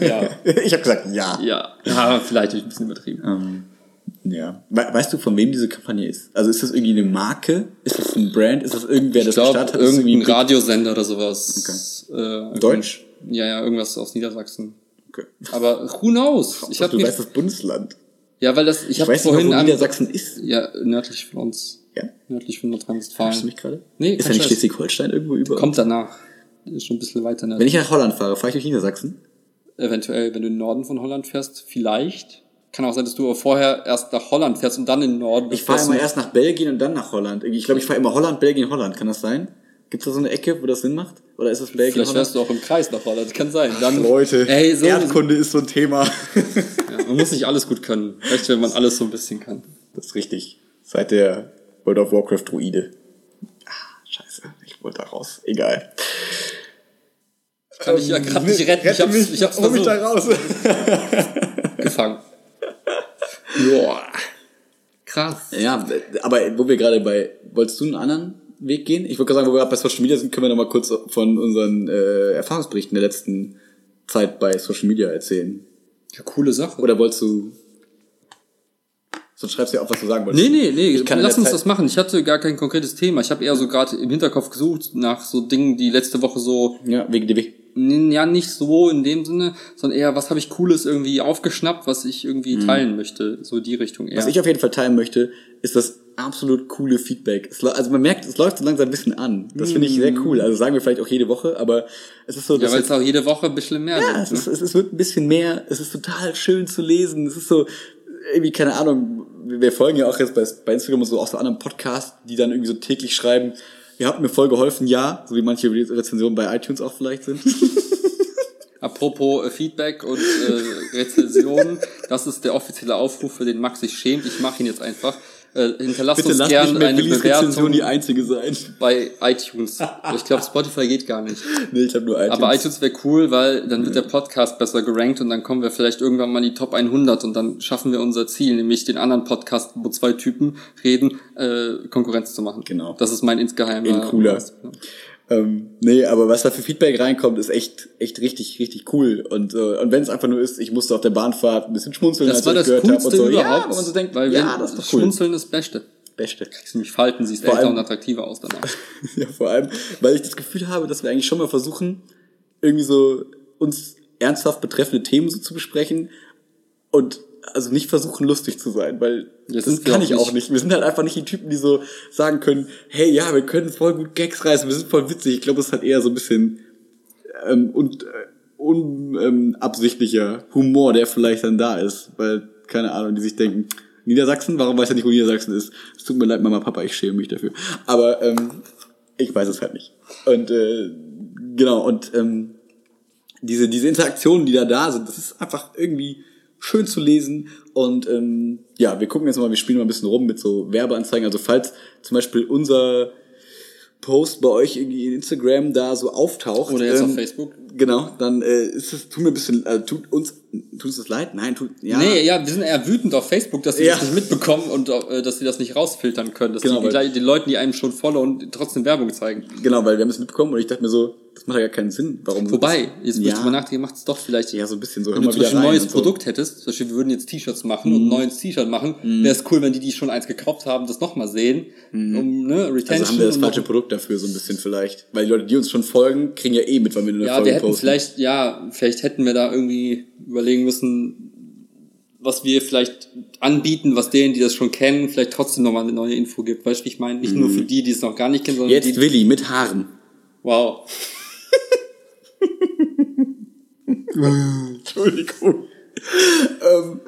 Ja. ich habe gesagt, ja. Ja. Ja, vielleicht hab ich ein bisschen übertrieben. Ähm, ja. We weißt du, von wem diese Kampagne ist? Also ist das irgendwie eine Marke? Ist das ein Brand? Ist das irgendwer, Ich das glaube, gestartet hat? Irgendein Radiosender oder sowas. Äh, Deutsch? Ja, ja, irgendwas aus Niedersachsen. Okay. Aber who knows? Ich Ich habe du weißt das Bundesland. ja, weil das ich Ich habe weiß nicht, vorhin wo Niedersachsen ist. ja nördlich von uns, Ja. nördlich von Hast du Nordrhein-Westfalen. mich gerade? Nee, ist ja nicht. Schleswig-Holstein irgendwo über? Kommt danach. Ist schon ein bisschen weiter Wenn ich nach Holland fahre, fahre ich durch Niedersachsen? Eventuell, wenn du in den Norden von Holland fährst, vielleicht. Kann auch sein, dass du vorher erst nach Holland fährst und dann in den Norden. Ich fahre immer erst nach Belgien und dann nach Holland. Ich glaube, ich fahre immer Holland, Belgien, Holland. Kann das sein? Gibt es da so eine Ecke, wo das Sinn macht? Oder ist es Belgien, Vielleicht Holland? fährst du auch im Kreis nach Holland, kann sein. Dann, Leute, ey, so, Erdkunde ist so ein Thema. Ja, man muss nicht alles gut können. Vielleicht, wenn man alles so ein bisschen kann. Das ist richtig. Seit der World of Warcraft Druide. Ah, scheiße. Ich wollte da raus. Egal. Kann ich ja gerade nicht retten. Ich hab's, ich hab's hol mich versucht. da raus. gefangen. Joa. Krass. Ja, aber wo wir gerade bei, wolltest du einen anderen Weg gehen? Ich würde gerade sagen, wo wir gerade bei Social Media sind, können wir noch mal kurz von unseren äh, Erfahrungsberichten der letzten Zeit bei Social Media erzählen. Ja, coole Sache. Oder wolltest du, sonst schreibst du ja auch, was du sagen wolltest. Nee, nee, nee, Ich lass uns Zeit- das machen. Ich hatte gar kein konkretes Thema. Ich habe eher so gerade im Hinterkopf gesucht nach so Dingen, die letzte Woche so, Ja, wegen DW. Ja, nicht so in dem Sinne, sondern eher, was habe ich Cooles irgendwie aufgeschnappt, was ich irgendwie teilen möchte. So die Richtung eher. Was ich auf jeden Fall teilen möchte, ist das absolut coole Feedback. Es, also man merkt, es läuft so langsam ein bisschen an. Das finde ich sehr cool. Also sagen wir vielleicht auch jede Woche, aber es ist so, ja, weil jetzt, es auch jede Woche ein bisschen mehr ja, wird, es, ne? ist, es, es wird ein bisschen mehr. Es ist total schön zu lesen. Es ist so irgendwie keine Ahnung. Wir wir folgen ja auch jetzt bei, bei Instagram und so auch so anderen Podcasts, die dann irgendwie so täglich schreiben. Ihr habt mir voll geholfen, ja, so wie manche Rezensionen bei iTunes auch vielleicht sind. Apropos äh, Feedback und äh, Rezensionen, das ist der offizielle Aufruf, für den Max sich schämt. Ich mache ihn jetzt einfach. Äh, hinterlasst Bitte uns gerne eine Willis Bewertung Rezension die einzige sein. bei iTunes. Ich glaube, Spotify geht gar nicht. nee, ich habe nur iTunes. Aber iTunes wäre cool, weil dann wird der Podcast besser gerankt und dann kommen wir vielleicht irgendwann mal in die Top 100 und dann schaffen wir unser Ziel, nämlich den anderen Podcast, wo zwei Typen reden, äh, Konkurrenz zu machen. Genau. Das ist mein insgeheimer... In cooler. Ähm, nee, aber was da für Feedback reinkommt, ist echt, echt richtig, richtig cool. Und, äh, und wenn es einfach nur ist, ich musste auf der Bahnfahrt ein bisschen schmunzeln, Das als war ich das gehört habe. Und so, überhaupt. Ja, wo man so denkt, weil ja, wenn, das ist doch cool. Schmunzeln ist das Beste. Beste. Kriegst nämlich Falten, siehst Vor älter allem- und attraktiver aus danach. ja, vor allem, weil ich das Gefühl habe, dass wir eigentlich schon mal versuchen, irgendwie so uns ernsthaft betreffende Themen so zu besprechen und also nicht versuchen, lustig zu sein, weil das wir kann ich auch nicht. Wir sind halt einfach nicht die Typen, die so sagen können, hey, ja, wir können voll gut Gags reißen, wir sind voll witzig. Ich glaube, es hat eher so ein bisschen ähm, und äh, unabsichtlicher Humor, der vielleicht dann da ist, weil, keine Ahnung, die sich denken, Niedersachsen, warum weiß er nicht, wo Niedersachsen ist? Es tut mir leid, Mama, Papa, ich schäme mich dafür. Aber ähm, ich weiß es halt nicht. Und äh, genau, und ähm, diese, diese Interaktionen, die da da sind, das ist einfach irgendwie schön zu lesen. Und ähm, ja, wir gucken jetzt mal, wir spielen mal ein bisschen rum mit so Werbeanzeigen. Also falls zum Beispiel unser Post bei euch irgendwie in Instagram da so auftaucht. Oder jetzt ähm, auf Facebook. Genau, dann äh, ist es, tut mir ein bisschen, äh, tut uns, tut uns das leid? Nein, tut, ja. Nee, ja, wir sind eher wütend auf Facebook, dass sie Ja. das nicht mitbekommen und äh, dass sie das nicht rausfiltern können. Dass Genau, die, die, den Leuten, die einem schon followen, trotzdem Werbung zeigen. Genau, weil wir haben es mitbekommen und ich dachte mir so, das macht ja gar keinen Sinn. Warum? Wobei, jetzt ja, drüber nachdenken, macht es doch vielleicht. ja, so ein bisschen so, Wenn du mal zum wieder Beispiel ein neues so. Mhm. Produkt hättest, zum Beispiel wir würden jetzt T-Shirts machen und ein neues T-Shirt machen, wäre es cool, wenn die, die schon eins gekauft haben, das nochmal sehen, um ne, Retention. Also haben wir das falsche Produkt dafür so ein bisschen vielleicht. Weil die Leute, die uns schon folgen, kriegen ja eh mit, weil wir eine Ja, Folge wir hätten posten. vielleicht, ja, vielleicht hätten wir da irgendwie überlegen müssen, was wir vielleicht anbieten, was denen, die das schon kennen, vielleicht trotzdem nochmal eine neue Info gibt. Weißt du, ich meine? Nicht nur für die, die es noch gar nicht kennen, sondern Jetzt die. Willi mit Haaren. Wow. Entschuldigung. ähm,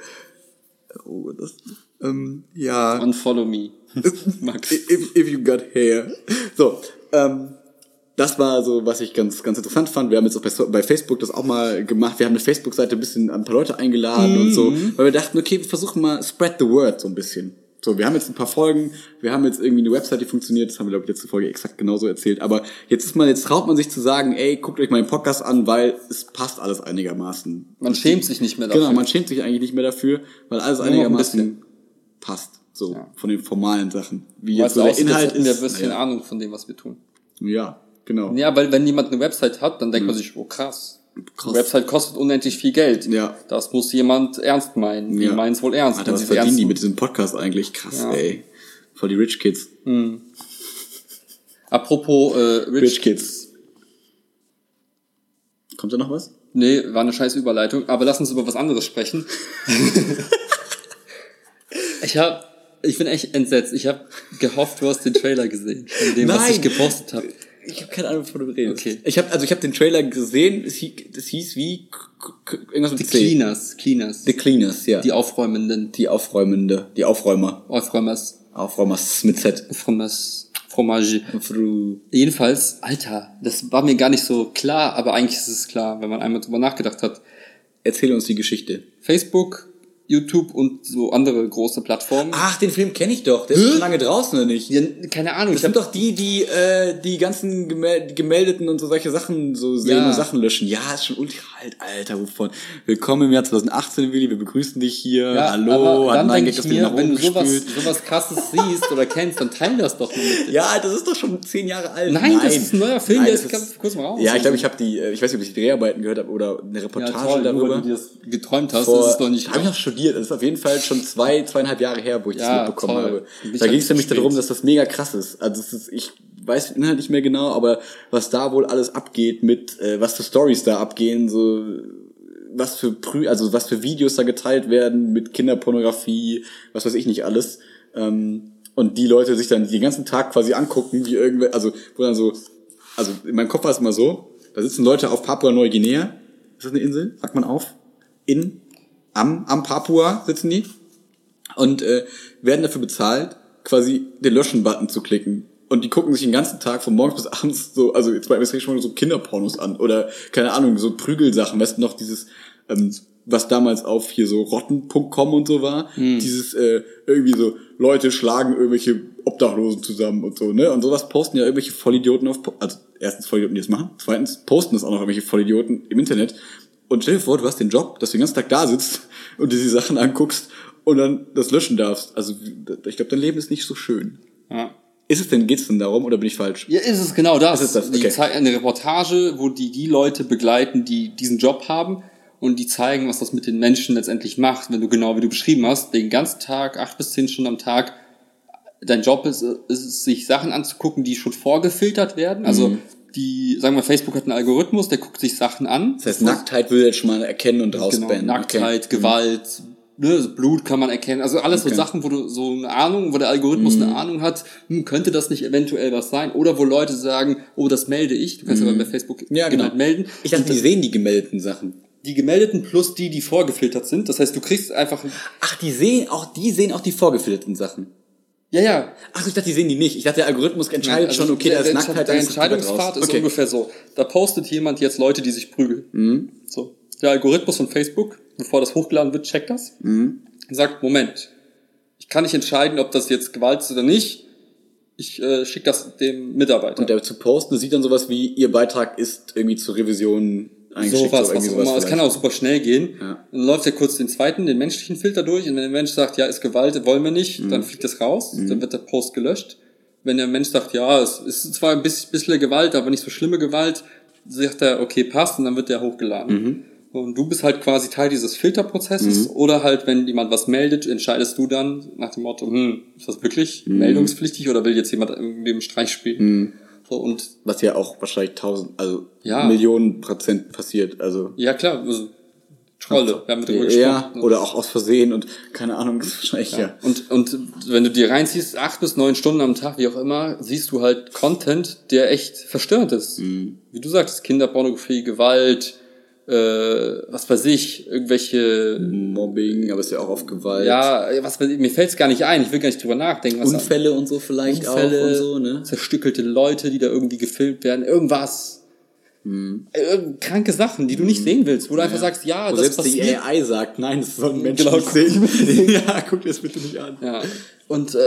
oh, das, ähm, ja. Unfollow me. Max. if, if you got hair. So, ähm, das war so, was ich ganz, ganz interessant fand. Wir haben jetzt auch bei, Facebook das auch mal gemacht. Wir haben eine Facebook-Seite ein bisschen ein paar Leute eingeladen und so, weil wir dachten, okay, wir versuchen mal spread the word so ein bisschen. So, wir haben jetzt ein paar Folgen, wir haben jetzt irgendwie eine Website, die funktioniert, das haben wir, glaube ich, letzte Folge exakt genauso erzählt. Aber jetzt ist man, jetzt traut man sich zu sagen, ey, guckt euch mal den Podcast an, weil es passt alles einigermaßen. Man schämt sich nicht mehr dafür. Genau, man schämt sich eigentlich nicht mehr dafür, weil alles einigermaßen passt. So, von den formalen Sachen. Wie jetzt so der Inhalt hätten wir ist. ein bisschen ja. Ahnung von dem, was wir tun. Ja, genau. Ja, weil wenn jemand eine Website hat, dann denkt man sich, oh krass. Krass. Website kostet unendlich viel Geld. Ja. Das muss jemand ernst meinen. Die Ja. meinen es wohl ernst. Alter, wenn was verdienen ernst die mit diesem Podcast eigentlich? Krass, Ja. ey. Voll die Rich Kids. Apropos äh, Rich, Rich Kids. Kommt da noch was? Nee, war eine scheiß Überleitung. Aber lass uns über was anderes sprechen. ich hab, ich bin echt entsetzt. Ich habe gehofft, du hast den Trailer gesehen von dem, was Nein. ich gepostet habe. Ich habe keine Ahnung, wovon du redest. Okay. Ich habe also ich habe den Trailer gesehen, es hieß, das hieß wie irgendwas mit Die C. Cleaners, Cleaners. The Cleaners, ja. die Aufräumenden. die Aufräumende, die Aufräumer. Aufräumers. Aufräumers mit Z. Aufräumers. Fromage. Fru- Jedenfalls, Alter, das war mir gar nicht so klar, aber eigentlich ist es klar, wenn man einmal drüber nachgedacht hat. Erzähl uns die Geschichte. Facebook, YouTube und so andere große Plattformen. Ach, den Film kenne ich doch. Der ist schon lange draußen, oder nicht? Ja, keine Ahnung, Das ich hab sind doch die, die äh, die ganzen gemel gemeldeten und so solche Sachen so sehen Ja. und Sachen löschen. Ja, ist schon ultra alt, Alter, wovon. Willkommen im Jahr 2018, Willi, wir begrüßen dich hier. Ja, Hallo, dann denke ich mir, wenn du sowas, sowas krasses siehst oder kennst, dann teil das doch mal mit. Ja, das ist doch schon zehn Jahre alt. Nein, das ist ein neuer Film, der das ist ganz kurz mal raus. Ja, ich glaube, ich habe die, äh, ich weiß nicht, ob ich die Dreharbeiten gehört habe oder eine Ja, Reportage toll, nur darüber. weil du dir das geträumt hast, Vor, das ist doch nicht... habe ich noch studiert. Das ist auf jeden Fall schon zwei, zweieinhalb Jahre her, wo ich Ja, das mitbekommen toll. habe. Ich Da ging es nämlich spät. darum, dass das mega krass ist. Also ist, ich weiß den Inhalt nicht mehr genau, aber was da wohl alles abgeht mit, äh, was für Stories da abgehen, so was für Prü also was für Videos da geteilt werden mit Kinderpornografie, was weiß ich nicht alles. Ähm, und die Leute sich dann den ganzen Tag quasi angucken, wie irgendwelche, also wo dann so, also in meinem Kopf war es immer so, da sitzen Leute auf Papua-Neuguinea, ist das eine Insel? Sagt man auf? In, am, am Papua sitzen die und äh, werden dafür bezahlt, quasi den Löschen-Button zu klicken. Und die gucken sich den ganzen Tag von morgens bis abends so, also jetzt bei schon so Kinderpornos an oder keine Ahnung, so Prügelsachen, weißt du noch, dieses, ähm, was damals auf hier so rotten.com und so war, dieses äh, irgendwie so, Leute schlagen irgendwelche Obdachlosen zusammen und so, ne? Und sowas posten ja irgendwelche Vollidioten auf, also erstens Vollidioten, die das machen, zweitens posten das auch noch irgendwelche Vollidioten im Internet. Und stell dir vor, du hast den Job, dass du den ganzen Tag da sitzt und dir die Sachen anguckst und dann das löschen darfst. Also ich glaube, dein Leben ist nicht so schön. Ja. Ist es denn, geht's denn darum oder bin ich falsch? Ja, ist es genau das. Ist das? Okay. eine Reportage, wo die die Leute begleiten, die diesen Job haben und die zeigen, was das mit den Menschen letztendlich macht, wenn du genau wie du beschrieben hast, den ganzen Tag, acht bis zehn Stunden am Tag, dein Job ist, ist es, sich Sachen anzugucken, die schon vorgefiltert werden. Also Mhm. Die, sagen wir, Facebook hat einen Algorithmus, der guckt sich Sachen an. Das heißt, Nacktheit will jetzt schon mal erkennen und Genau, rausbannen. Nacktheit, Gewalt, ne, also Blut kann man erkennen. Also alles so Okay. Sachen, wo du so eine Ahnung, wo der Algorithmus eine Ahnung hat, hm, könnte das nicht eventuell was sein? Oder wo Leute sagen, oh, das melde ich. Du kannst aber bei Facebook Ja, genau. Melden. Ich dachte, die sehen die gemeldeten Sachen. die gemeldeten plus die, die vorgefiltert sind. Das heißt, du kriegst einfach, Ach, die sehen, auch die sehen auch die vorgefilterten Sachen. Ja, ja. Ach, ich dachte, die sehen die nicht. Ich dachte, der Algorithmus entscheidet Also schon, okay, da der, ist der, Nacktheit, der da ist Entscheidungspfad ist okay. ungefähr so. Da postet jemand jetzt Leute, die sich prügeln. Mhm. So. Der Algorithmus von Facebook, bevor das hochgeladen wird, checkt das. Mhm. Und sagt, Moment, ich kann nicht entscheiden, ob das jetzt Gewalt ist oder nicht. Ich äh, schicke das dem Mitarbeiter. Und der zu posten sieht dann sowas wie, ihr Beitrag ist irgendwie zur Revision eingeschickt. sowas, was auch immer. Es kann auch super schnell gehen. Ja. Dann läuft er kurz den zweiten, den menschlichen Filter durch. Und wenn der Mensch sagt, ja, ist Gewalt, wollen wir nicht, Mhm. dann fliegt das raus. Dann wird der Post gelöscht. Wenn der Mensch sagt, ja, es ist zwar ein bisschen, Gewalt, aber nicht so schlimme Gewalt, sagt er, okay, passt, und dann wird der hochgeladen. Mhm. Und du bist halt quasi Teil dieses Filterprozesses. Oder halt, wenn jemand was meldet, entscheidest du dann nach dem Motto, hm, ist das wirklich Mhm. meldungspflichtig oder will jetzt jemand irgendwie im Streich spielen? So, und Was ja auch wahrscheinlich tausend, also Ja. Millionen Prozent passiert. Also Ja, klar. Also, Trolle. Wir haben drüber Ja, gesprochen. oder auch aus Versehen und keine Ahnung, wahrscheinlich, ja. Und, und wenn du dir reinziehst, acht bis neun Stunden am Tag, wie auch immer, siehst du halt Content, der echt verstörend ist. Mhm. Wie du sagst, Kinderpornografie, Gewalt, äh, was weiß ich, irgendwelche, Mobbing, aber es ist ja auch auf Gewalt. ja, was weiß ich, mir fällt's gar nicht ein, ich will gar nicht drüber nachdenken. Was Unfälle und so vielleicht Unfälle, auch und so, ne? zerstückelte Leute, die da irgendwie gefilmt werden, irgendwas. Äh, irgend- kranke Sachen, die du nicht sehen willst, wo du einfach sagst, ja, Wo das selbst die passiert. AI sagt, nein, das sollen Menschen Genau. nicht sehen. ja, guck dir das bitte nicht an. Ja. Und äh,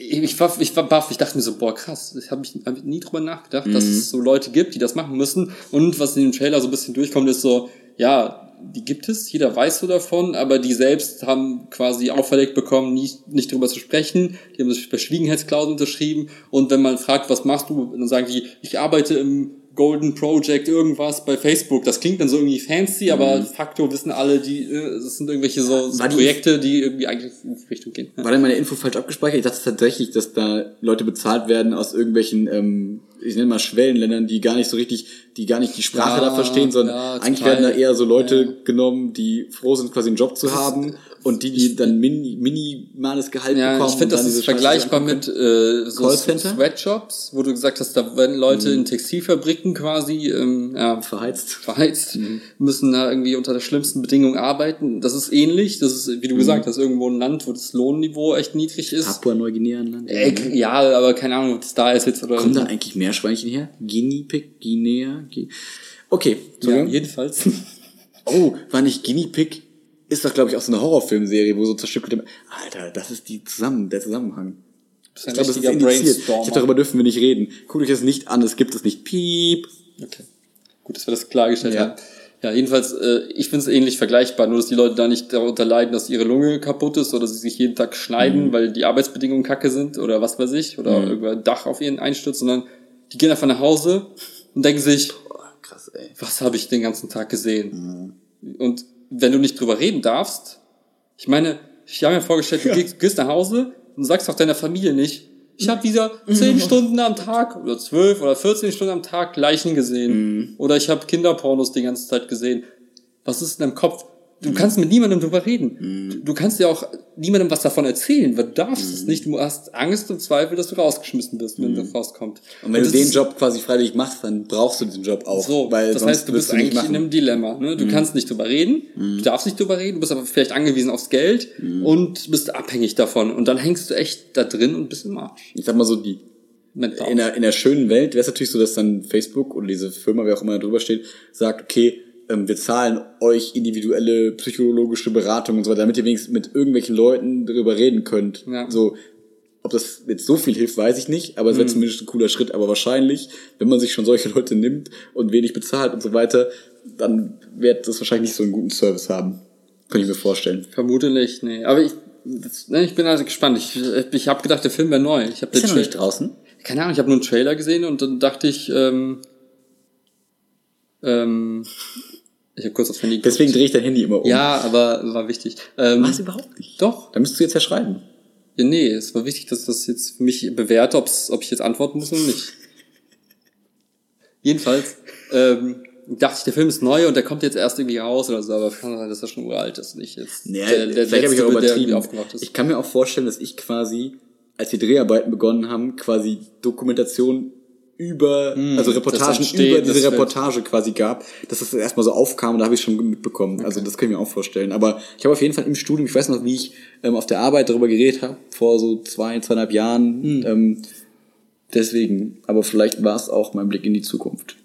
ich war, ich war baff, ich dachte mir so, boah, krass, ich habe mich hab nie drüber nachgedacht, dass Mhm. es so Leute gibt, die das machen müssen. Und was in dem Trailer so ein bisschen durchkommt, ist so, ja, die gibt es, jeder weiß so davon, aber die selbst haben quasi auferlegt bekommen, nicht, nicht drüber zu sprechen. Die haben sich Verschwiegenheitsklauseln unterschrieben. Und wenn man fragt, was machst du, dann sagen die, ich arbeite im Golden Project irgendwas bei Facebook. Das klingt dann so irgendwie fancy, aber de facto wissen alle, die, äh, das sind irgendwelche so, so Mhm. Die- Projekte, die irgendwie eigentlich in die Richtung gehen. Ja. War denn meine Info falsch abgespeichert? Ich dachte tatsächlich, dass da Leute bezahlt werden aus irgendwelchen, ähm, ich nenne mal Schwellenländern, die gar nicht so richtig, die gar nicht die Sprache Ja, da verstehen, sondern ja, eigentlich Teil. werden da eher so Leute genommen, die froh sind, quasi einen Job zu haben und die, die dann mini, minimales Gehalt Ja, bekommen. ich finde, das ist vergleichbar mit äh, so Callcenter? Sweatshops, wo du gesagt hast, da werden Leute Mhm. in Textilfabriken quasi ähm, ja, verheizt. verheizt, Mhm. müssen da irgendwie unter der schlimmsten Bedingungen arbeiten. Das ist ähnlich, das ist, Mhm. wie du gesagt hast, irgendwo ein Land, wo das Lohnniveau echt niedrig ist. Papua-Neuguinea. ein Land. Äh, ja, aber keine Ahnung, ob das da ist jetzt oder. Kommen da eigentlich Meerschweinchen her? Guinea Pig, Guinea? Gu- Okay, ja, Entschuldigung. jedenfalls. Oh, war nicht Guinea Pig? Ist doch, glaube ich, auch so eine Horrorfilmserie, wo so zerstückelte... Alter, das ist die zusammen, der Zusammenhang. Das ist ein Ich glaube, das ist indiziert. Ich glaub, darüber dürfen wir nicht reden. Guckt euch das nicht an, es gibt es nicht. Piep. Okay. Gut, dass wir das klargestellt Ja. haben. Ja, jedenfalls, äh, ich finde es ähnlich vergleichbar, nur dass die Leute da nicht darunter leiden, dass ihre Lunge kaputt ist oder sie sich jeden Tag schneiden, Mhm. weil die Arbeitsbedingungen kacke sind oder was weiß ich, oder irgendein Dach auf ihren einstürzt, sondern die gehen einfach nach Hause und denken sich, Boah, krass, ey. was habe ich den ganzen Tag gesehen? Mhm. Und wenn du nicht drüber reden darfst, ich meine, ich habe mir vorgestellt, du gehst, gehst nach Hause und sagst auch deiner Familie nicht, ich habe wieder zehn Stunden am Tag oder zwölf oder 14 Stunden am Tag Leichen gesehen. Oder ich habe Kinderpornos die ganze Zeit gesehen. Was ist in deinem Kopf? Du kannst mit niemandem drüber reden. Du, du kannst ja auch niemandem was davon erzählen, weil du darfst es nicht. Du hast Angst und Zweifel, dass du rausgeschmissen bist, wenn das rauskommt. Und wenn das du den Job quasi freiwillig machst, dann brauchst du diesen Job auch. so, weil das sonst heißt, du wirst bist nicht eigentlich. Mhm. in einem Dilemma. Ne? Du kannst nicht drüber reden, du darfst nicht drüber reden, du bist aber vielleicht angewiesen aufs Geld Mhm. und bist abhängig davon. Und dann hängst du echt da drin und bist im Arsch. Ich sag mal so, die in der, in der schönen Welt wäre es natürlich so, dass dann Facebook oder diese Firma, wer auch immer da drüber steht, sagt, okay, ähm, wir zahlen euch individuelle psychologische Beratung und so weiter, damit ihr wenigstens mit irgendwelchen Leuten darüber reden könnt. Ja. So, ob das jetzt so viel hilft, weiß ich nicht, aber es wäre zumindest ein cooler Schritt. Aber wahrscheinlich, wenn man sich schon solche Leute nimmt und wenig bezahlt und so weiter, dann wird das wahrscheinlich nicht so einen guten Service haben. Kann ich mir vorstellen. Vermutlich, nee. Aber ich, das, ne, ich bin also gespannt. Ich, ich habe gedacht, der Film wäre neu. Ich habe Ist den ja noch nicht draußen? Keine Ahnung, ich habe nur einen Trailer gesehen und dann dachte ich, ähm, ähm, ich habe kurz aufs Handy geguckt. Deswegen drehe ich dein Handy immer um. Ja, aber war wichtig. Ähm, Was überhaupt nicht? Doch. Da müsstest du jetzt ja schreiben. Ja, nee, es war wichtig, dass das jetzt für mich bewährt, ob's, ob ich jetzt antworten muss oder nicht. Jedenfalls ähm, dachte ich, der Film ist neu und der kommt jetzt erst irgendwie raus oder so, aber kann sein, dass er schon uralt ist, nicht jetzt Nee, der, der vielleicht habe ich auch übertrieben. aufgewacht ist. Ich kann mir auch vorstellen, dass ich quasi, als die Dreharbeiten begonnen haben, quasi Dokumentation über, also Reportagen über diese Reportage quasi gab, dass das erstmal so aufkam und da habe ich schon mitbekommen. Also das kann ich mir auch vorstellen. Aber ich habe auf jeden Fall im Studium, ich weiß noch, wie ich ähm, auf der Arbeit darüber geredet habe, vor so zwei, zweieinhalb Jahren. Hm. Ähm, deswegen, aber vielleicht war es auch mein Blick in die Zukunft.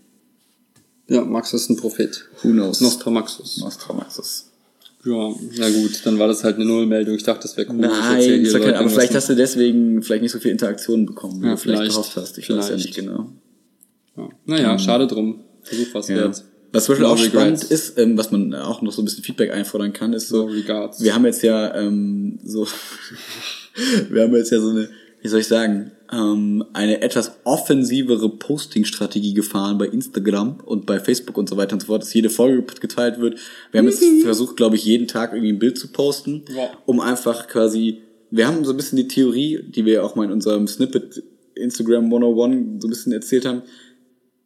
ja, Max ist ein Prophet. Who knows? Nostramaxus. Nostramaxus. Ja, na gut, dann war das halt eine Nullmeldung. Ich dachte, das wäre cool. Nein, kein, Leuten aber vielleicht hast du deswegen vielleicht nicht so viel Interaktion bekommen, wie Ja, du vielleicht, vielleicht. gehofft hast. Ich weiß ja Vielleicht. nicht genau. Ja. Naja, schade drum. Versuch was Ja. wert. Was zum Beispiel No auch spannend regrets. ist, ähm, was man auch noch so ein bisschen Feedback einfordern kann, ist so, No wir haben jetzt ja ähm, so, wir haben jetzt ja so eine, wie soll ich sagen, ähm, eine etwas offensivere Posting-Strategie gefahren bei Instagram und bei Facebook und so weiter und so fort, dass jede Folge geteilt wird. Wir haben jetzt versucht, glaube ich, jeden Tag irgendwie ein Bild zu posten, Ja. um einfach quasi, wir haben so ein bisschen die Theorie, die wir auch mal in unserem Snippet Instagram 101 so ein bisschen erzählt haben,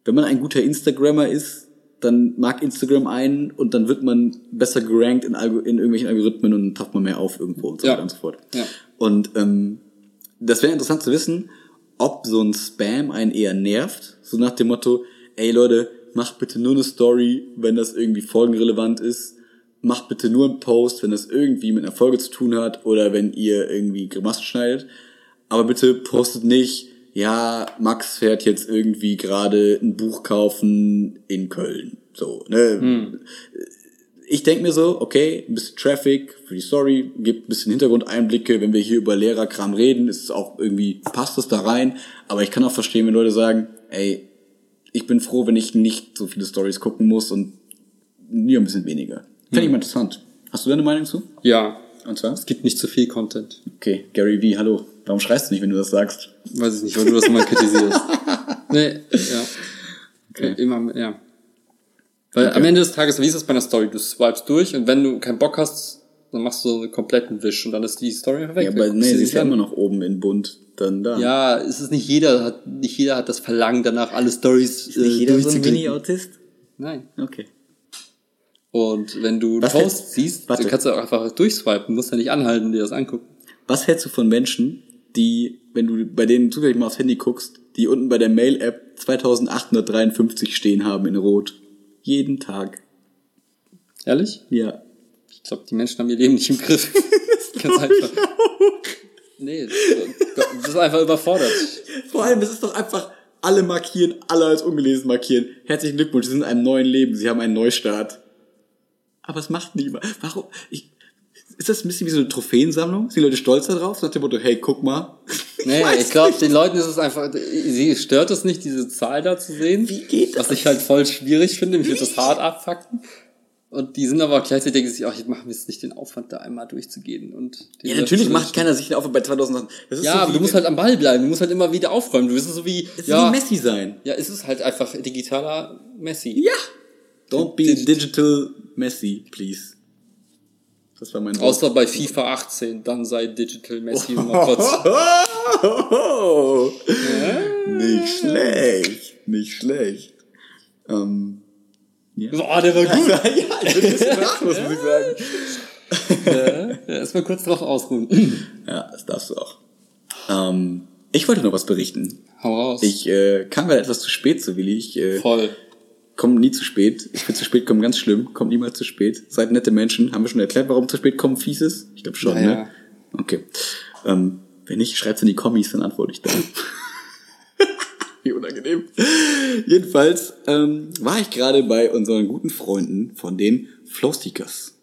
wenn man ein guter Instagrammer ist, dann mag Instagram einen und dann wird man besser gerankt in, Algo in irgendwelchen Algorithmen und dann taucht man mehr auf irgendwo und so Ja. weiter und so fort. Ja. Und ähm, das wäre interessant zu wissen, ob so ein Spam einen eher nervt, so nach dem Motto, ey Leute, macht bitte nur eine Story, wenn das irgendwie folgenrelevant ist, macht bitte nur einen Post, wenn das irgendwie mit einer Folge zu tun hat oder wenn ihr irgendwie Grimassen schneidet, aber bitte postet nicht, ja, Max fährt jetzt irgendwie gerade ein Buch kaufen in Köln, so, ne? Ich denke mir so, okay, ein bisschen Traffic für die Story, gibt ein bisschen Hintergrundeinblicke. Wenn wir hier über Lehrerkram reden, ist es auch irgendwie, passt es da rein. Aber ich kann auch verstehen, wenn Leute sagen, ey, ich bin froh, wenn ich nicht so viele Stories gucken muss und nur ein bisschen weniger. Fände ich mal interessant. Hast du deine Meinung zu? Ja. Und zwar? Es gibt nicht zu viel Content. Okay, Gary V, hallo. Warum schreist du nicht, wenn du das sagst? Weiß ich nicht, weil du das mal kritisierst. nee, ja. Okay. Immer, ja. Weil Okay. am Ende des Tages, wie ist es bei einer Story? Du swipest durch und wenn du keinen Bock hast, dann machst du einen kompletten Wisch und dann ist die Story weg. Ja, aber nee, du sie ist ja immer noch oben in bunt, dann da. Ja, es ist nicht jeder, hat, nicht jeder hat das Verlangen danach, alle Stories Ist nicht äh, jeder so ein durchzuklicken. Mini-Autist? Nein. Okay. Und wenn du einen Was Post hältst- siehst, warte. dann kannst du auch einfach durchswipen, musst ja nicht anhalten und dir das angucken. Was hältst du von Menschen, die, wenn du bei denen zufällig mal aufs Handy guckst, die unten bei der Mail-App 2853 stehen haben in Rot? Jeden Tag. Ehrlich? Ja. Ich glaube, die Menschen haben ihr Leben nicht im Griff. Ganz einfach. Nee, das ist einfach überfordert. Vor allem, es ist doch einfach, alle markieren, alle als ungelesen markieren. Herzlichen Glückwunsch, Sie sind in einem neuen Leben, Sie haben einen Neustart. Aber es macht niemand. Warum? Ich, ist das ein bisschen wie so eine Trophäensammlung? Sind die Leute stolz darauf? Nach dem Motto, hey, guck mal. Nee, weiß ich glaube, den Leuten ist es einfach, sie stört es nicht, diese Zahl da zu sehen. Wie geht Was das? ich halt voll schwierig finde, mich wird das hart abfucken. Und die sind aber auch gleichzeitig denken sich, ach, jetzt machen wir jetzt nicht den Aufwand, da einmal durchzugehen. Und Ja, natürlich macht keiner sich den Aufwand bei 2000 Das ist Ja, so aber du musst halt am Ball bleiben, du musst halt immer wieder aufräumen. Du bist so wie, es ja, wie Messi sein. ja, es ist halt einfach digitaler Messi. Ja. Don't be Digi- digital Messi, please. Das war mein Wort. Außer bei FIFA 18, dann sei Digital Messi mal kurz. Oh, nicht schlecht, nicht schlecht. Ähm, Boah, der war gut. ja, ich bin ein bisschen sprachlos, muss ich sagen. Ja, Erstmal kurz drauf ausruhen. Ja, das darfst du auch. Ähm, ich wollte noch was berichten. Hau raus. Ich äh, kam gerade etwas zu spät, so Willi. Ich äh, Voll. Komme nie zu spät. Ich bin zu spät kommen ganz schlimm. Kommt niemals zu spät. Seid nette Menschen. Haben wir schon erklärt, warum zu spät kommen fies ist? Ich glaube schon, Ja, ne? ja. Okay. Ähm, wenn nicht, schreibt's in die Kommis, dann antworte ich da. Wie unangenehm. Jedenfalls ähm, war ich gerade bei unseren guten Freunden von den Flowstickers.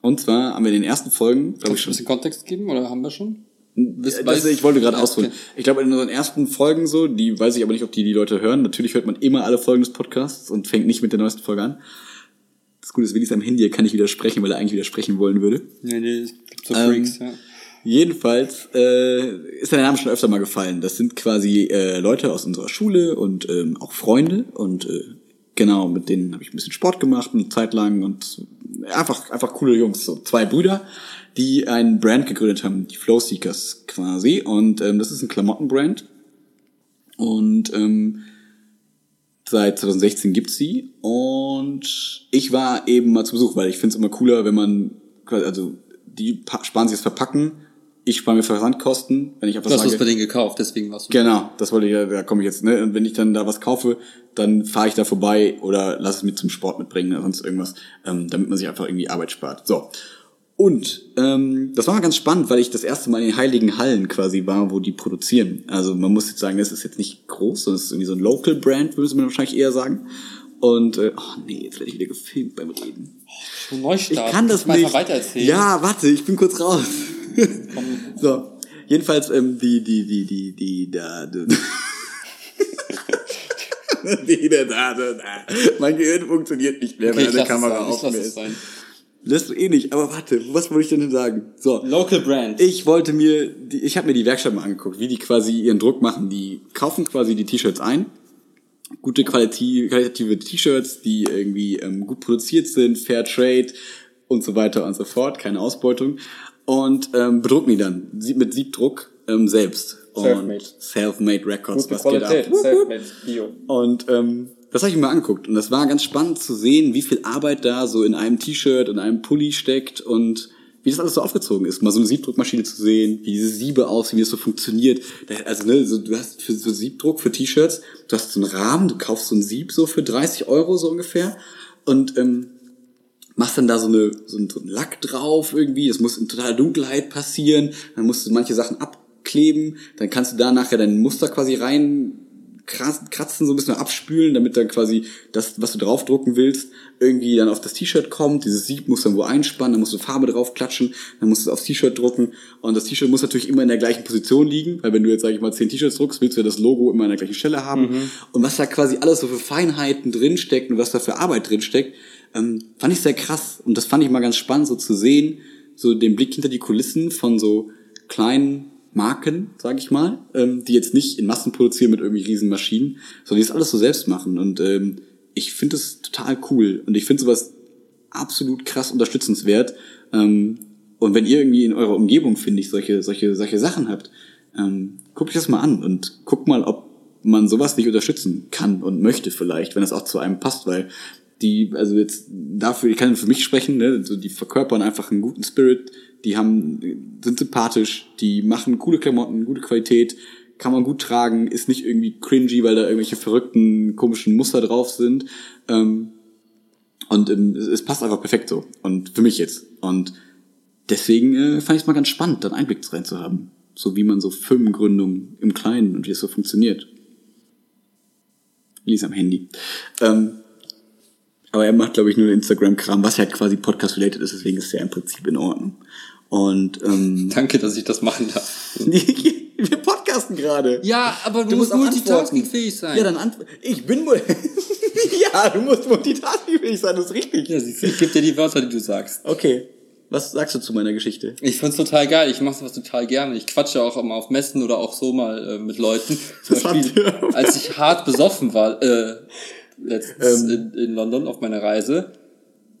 Und zwar haben wir in den ersten Folgen, glaube Kannst ich du ein schon, bisschen Kontext geben oder haben wir schon? Wisst- das, weiß- ich wollte gerade Ja, ausholen. okay. Ich glaube, in unseren ersten Folgen so, die weiß ich aber nicht, ob die die Leute hören. Natürlich hört man immer alle Folgen des Podcasts und fängt nicht mit der neuesten Folge an. Das Gute ist, ist am Handy, kann nicht widersprechen, weil er eigentlich widersprechen wollen würde. Nee, nee, es gibt so Ähm, Freaks, ja. Jedenfalls äh, ist der Name schon öfter mal gefallen. Das sind quasi äh, Leute aus unserer Schule und ähm, auch Freunde und äh, genau mit denen habe ich ein bisschen Sport gemacht eine Zeit lang und einfach einfach coole Jungs, so zwei Brüder, die einen Brand gegründet haben, die Flow Seekers quasi und ähm, das ist ein Klamottenbrand und ähm, seit 2016 gibt's sie und ich war eben mal zu Besuch, weil ich finde es immer cooler, wenn man also die pa- sparen sich das Verpacken, ich spare mir Versandkosten, wenn ich einfach Du hast was bei denen gekauft, deswegen warst du. Genau, das wollte ich, ja- da komme ich jetzt, ne? Und wenn ich dann da was kaufe, dann fahre ich da vorbei oder lass es mit zum Sport mitbringen oder sonst irgendwas, ähm, damit man sich einfach irgendwie Arbeit spart. So. Und ähm, das war mal ganz spannend, weil ich das erste Mal in den heiligen Hallen quasi war, wo die produzieren. Also man muss jetzt sagen, das ist jetzt nicht groß, sondern es ist irgendwie so ein Local Brand, würde man wahrscheinlich eher sagen. Und äh, oh nee, jetzt werde ich wieder gefilmt beim Reden. Schon Neustart. Ich kann das mal nicht. Ja, warte, ich bin kurz raus. so, jedenfalls ähm, die die die die die da die, da da da. Mein Gehirn funktioniert nicht mehr, Okay, wenn ich eine Kamera auf mir ist. Lässt du eh nicht, aber warte, was wollte ich denn sagen? So, Local Brand. ich wollte mir, die, ich habe mir die Werkstatt mal angeguckt, wie die quasi ihren Druck machen. Die kaufen quasi die T-Shirts ein, gute Quality, qualitative T-Shirts, die irgendwie ähm, gut produziert sind, Fair Trade und so weiter und so fort, keine Ausbeutung und ähm, bedrucken die dann mit Siebdruck ähm, selbst. Selfmade. Self-Made Records, Gute was geht ab? Qualität. Selfmade. Bio. Und ähm, das habe ich mir mal angeguckt und das war ganz spannend zu sehen, wie viel Arbeit da so in einem T-Shirt und einem Pulli steckt und wie das alles so aufgezogen ist. Mal so eine Siebdruckmaschine zu sehen, wie diese Siebe aussehen, wie das so funktioniert. Also ne, so, du hast für so Siebdruck für T-Shirts, du hast so einen Rahmen, du kaufst so ein Sieb so für 30 Euro so ungefähr und ähm, machst dann da so, eine, so, ein, so ein Lack drauf irgendwie. Das muss in totaler Dunkelheit passieren. Dann musst du manche Sachen abkleben. Dann kannst du da nachher dein Muster quasi rein kratzen, so ein bisschen abspülen, damit dann quasi das, was du draufdrucken willst, irgendwie dann auf das T-Shirt kommt. Dieses Sieb muss dann wo einspannen, dann musst du Farbe drauf klatschen, dann musst du es aufs T-Shirt drucken. Und das T-Shirt muss natürlich immer in der gleichen Position liegen, weil wenn du jetzt, sag ich mal, zehn T-Shirts druckst, willst du ja das Logo immer an der gleichen Stelle haben. Mhm. Und was da quasi alles so für Feinheiten drinsteckt und was da für Arbeit drinsteckt, ähm, fand ich sehr krass. Und das fand ich mal ganz spannend, so zu sehen, so den Blick hinter die Kulissen von so kleinen Marken, sage ich mal, ähm, die jetzt nicht in Massen produzieren mit irgendwie riesen Maschinen, sondern die das alles so selbst machen. Und ähm, ich finde es total cool und ich finde sowas absolut krass unterstützenswert. Ähm, und wenn ihr irgendwie in eurer Umgebung, finde ich, solche, solche, solche Sachen habt, ähm, guckt euch das mal an und guckt mal, ob man sowas nicht unterstützen kann und möchte vielleicht, wenn das auch zu einem passt, weil die, also jetzt dafür, ich kann für mich sprechen, ne, so die verkörpern einfach einen guten Spirit, die haben, sind sympathisch, die machen coole Klamotten, gute Qualität, kann man gut tragen, ist nicht irgendwie cringy, weil da irgendwelche verrückten, komischen Muster drauf sind. Ähm, und ähm, es passt einfach perfekt so. Und für mich jetzt. Und deswegen äh, fand ich es mal ganz spannend, dann Einblick rein zu haben. So wie man so Firmengründung im Kleinen und wie es so funktioniert. Lies am Handy. Ähm, aber er macht, glaube ich, nur Instagram-Kram, was halt quasi Podcast-related ist, deswegen ist er im Prinzip in Ordnung. Und ähm, Danke, dass ich das machen darf. Wir podcasten gerade. Ja, aber du, du musst multitaskingfähig sein. Ja, dann antworten. Ich bin wohl. ja, du musst multitaskingfähig sein, das ist richtig. Ja, siehst du, ich gebe dir die Wörter, die du sagst. Okay. Was sagst du zu meiner Geschichte? Ich find's total geil. Ich mache sowas total gerne. Ich quatsche auch immer auf Messen oder auch so mal äh, mit Leuten. Zum Beispiel, als ich hart besoffen war, äh, letztens ähm. in, in London auf meiner Reise,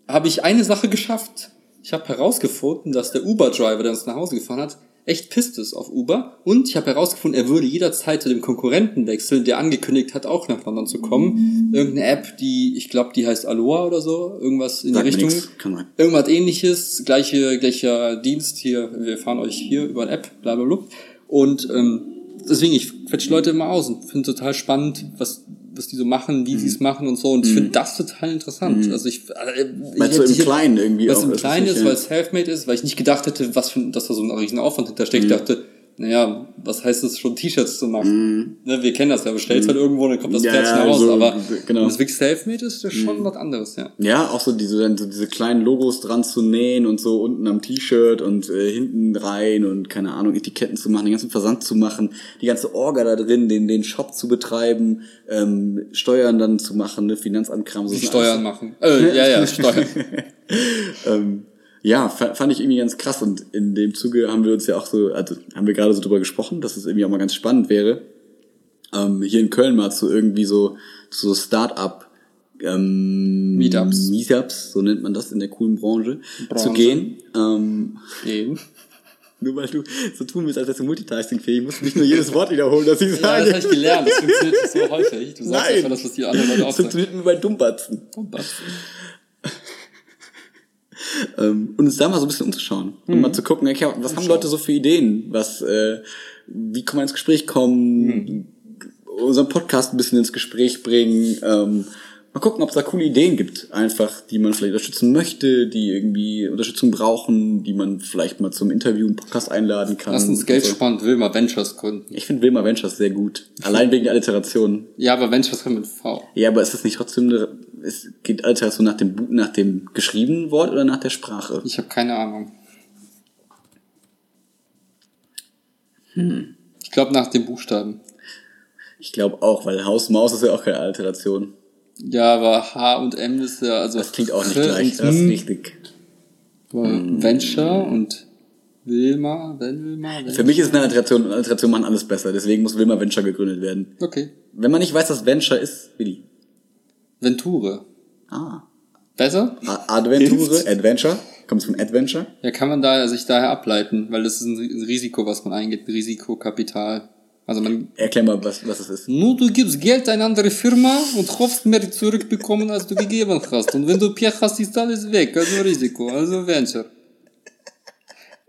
habe ich eine Sache geschafft ich habe herausgefunden, dass der Uber-Driver, der uns nach Hause gefahren hat, echt pisst ist auf Uber. Und ich habe herausgefunden, er würde jederzeit zu dem Konkurrenten wechseln, der angekündigt hat, auch nach London zu kommen. Irgendeine App, die, ich glaube, die heißt Aloha oder so, irgendwas in Sag die Richtung. Irgendwas ähnliches, gleiche, gleicher Dienst hier, wir fahren euch hier über eine App, bla bla bla. Und ähm, deswegen, ich quetsche Leute immer aus und finde total spannend, was was die so machen, wie mhm. sie es machen und so. Und ich finde mhm. das total interessant. Mhm. Also ich, äh, ich, du im Kleinen irgendwie Was im Kleinen ist, weil es Selfmade ist, weil ich nicht gedacht hätte, was für, dass da so ein riesen Aufwand hintersteckt. Ich dachte, naja, was heißt es schon, T-Shirts zu machen? Mm. Ne, wir kennen das ja, bestellt mm. halt irgendwo, dann kommt das ja, fertig ja, raus, so, aber genau. es wirklich self-made ist, das ist schon mm. was anderes, ja. Ja, auch so diese, so diese kleinen Logos dran zu nähen und so unten am T-Shirt und äh, hinten rein und keine Ahnung, Etiketten zu machen, den ganzen Versand zu machen, die ganze Orga da drin, den, den Shop zu betreiben, ähm, Steuern dann zu machen, ne, Finanzamtkram. So Steuern machen. Äh, ja, ja, Steuern. ähm, ja, fand ich irgendwie ganz krass und in dem Zuge haben wir uns ja auch so, also haben wir gerade so drüber gesprochen, dass es irgendwie auch mal ganz spannend wäre, ähm, hier in Köln mal zu irgendwie so, zu so Start-up ähm, Meetups. Meetups, so nennt man das in der coolen Branche, Branche. zu gehen. Ähm, gehen. Nur weil du so tun willst, als wärst du multitaskingfähig, musst du nicht nur jedes Wort wiederholen, das ich sage. Ja, das habe ich gelernt. Das funktioniert so häufig. Du sagst Nein. einfach das, was die anderen Leute auch Das funktioniert nur bei Dummbatzen. Dummbatzen. Ähm, und uns da mal so ein bisschen umzuschauen mhm. und mal zu gucken, okay, was haben Leute so für Ideen, was, äh, wie kann man ins Gespräch kommen, mhm. unseren Podcast ein bisschen ins Gespräch bringen, ähm, mal gucken, ob es da coole Ideen gibt, einfach, die man vielleicht unterstützen möchte, die irgendwie Unterstützung brauchen, die man vielleicht mal zum Interview im Podcast einladen kann. Lass uns Geld so. spannend Wilma Ventures gründen. Ich finde Wilma Ventures sehr gut. Allein wegen der Alliteration. Ja, aber Ventures kann mit V. Ja, aber ist das nicht trotzdem eine, es geht Alliteration nach dem, nach dem geschriebenen Wort oder nach der Sprache? Ich habe keine Ahnung. Hm. Ich glaube nach dem Buchstaben. Ich glaube auch, weil Haus Maus ist ja auch keine Alliteration. Ja, aber H und M ist ja, also. Das klingt auch nicht gleich, das ist richtig. Hm. Venture und Wilma, Wilma, Venture. Für mich ist eine Alliteration, Alliteration machen alles besser, deswegen muss Wilma Venture gegründet werden. Okay. Wenn man nicht weiß, was Venture ist, Willi. Venture. Ah. Besser? Adventure, Adventure. Kommt es von Adventure? Ja, kann man da sich daher ableiten, weil das ist ein Risiko, was man eingeht, Risikokapital. Also man, Erklär mal, was, was es ist. nur du gibst Geld an eine andere Firma und hoffst mehr zurückbekommen, als du gegeben hast. Und wenn du Pech hast, ist alles weg. Also Risiko, also Venture.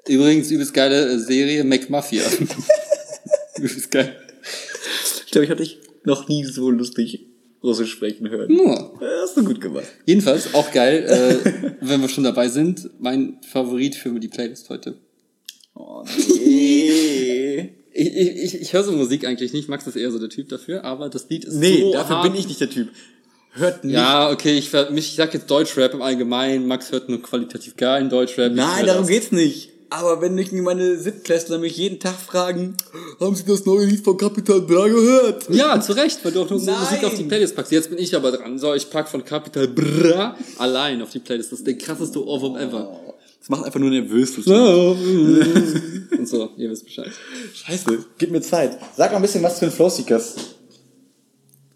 Übrigens, übelst geile äh, Serie, McMafia. übelst geil. Ich glaube, ich habe dich noch nie so lustig Russisch sprechen hören. Nur. Ja, Hast du gut gemacht. Jedenfalls, auch geil, äh, wenn wir schon dabei sind, mein Favorit für die Playlist heute. Oh, nee. Ich, ich, ich, ich höre so Musik eigentlich nicht, Max ist eher so der Typ dafür, aber das Lied ist nee, so dafür hart. bin ich nicht der Typ. Hört nicht. Ja, okay, ich, mich, ich sag jetzt Deutschrap im Allgemeinen, Max hört nur qualitativ geilen Deutschrap. ich Nein, darum das. geht's nicht. Aber wenn mich meine Siebtklässler mich jeden Tag fragen, haben sie das neue Lied von Capital Bra gehört? Ja, zu Recht, weil du auch nur so. Musik auf die Playlist packst. Jetzt bin ich aber dran. So, ich pack von Capital Bra allein auf die Playlist. Das ist der krasseste Ohrwurm ever. Das macht einfach nur nervös. Und so, ihr wisst Bescheid. Scheiße, gib mir Zeit. Sag mal ein bisschen was zu den Flowseekers.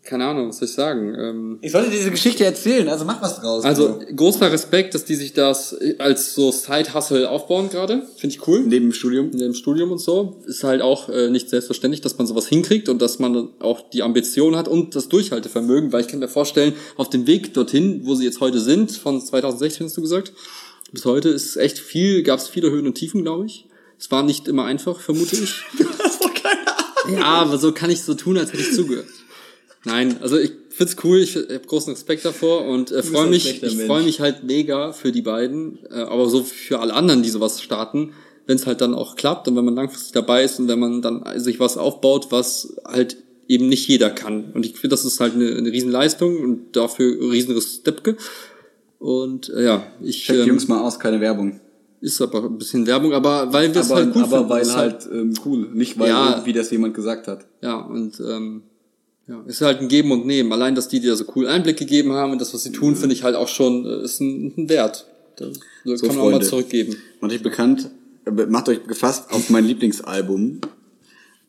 Keine Ahnung, was soll ich sagen? Ähm, Ich sollte diese Geschichte erzählen, also mach was draus. also, großer Respekt, dass die sich das als so Side-Hustle aufbauen gerade. Finde ich cool. neben dem Studium. in dem Studium und so, ist halt auch äh, nicht selbstverständlich, dass man sowas hinkriegt und dass man auch die Ambition hat und das Durchhaltevermögen, weil ich kann mir vorstellen, auf dem Weg dorthin, wo sie jetzt heute sind, von 2016 hast du gesagt, bis heute ist echt viel, gab es viele Höhen und Tiefen, glaube ich. Es war nicht immer einfach, vermute ich. hast doch keine Ahnung. Ja, aber so kann ich so tun, als hätte ich zugehört. Nein, also ich find's cool, ich habe großen Respekt davor und äh, freue mich, ich freue mich halt mega für die beiden, äh, aber so für alle anderen, die sowas starten, wenn es halt dann auch klappt und wenn man langfristig dabei ist und wenn man dann sich was aufbaut, was halt eben nicht jeder kann. Und ich finde, das ist halt eine, eine Riesenleistung und dafür ein riesen Stepke. Und äh, ja, ich Check die ähm, Jungs mal aus, keine Werbung. ist aber ein bisschen Werbung, aber weil wir es halt cool aber finden, weil ist halt ähm, cool, nicht weil Ja. irgendwie das jemand gesagt hat. Ja, und ähm, ja, ist halt ein Geben und Nehmen. Allein, dass die dir so cool Einblick gegeben haben und das, was sie tun, finde ich halt auch schon, äh, ist ein, ein Wert. Das, So, kann man auch mal Freunde. zurückgeben. Macht euch bekannt, äh, macht euch gefasst auf mein Lieblingsalbum.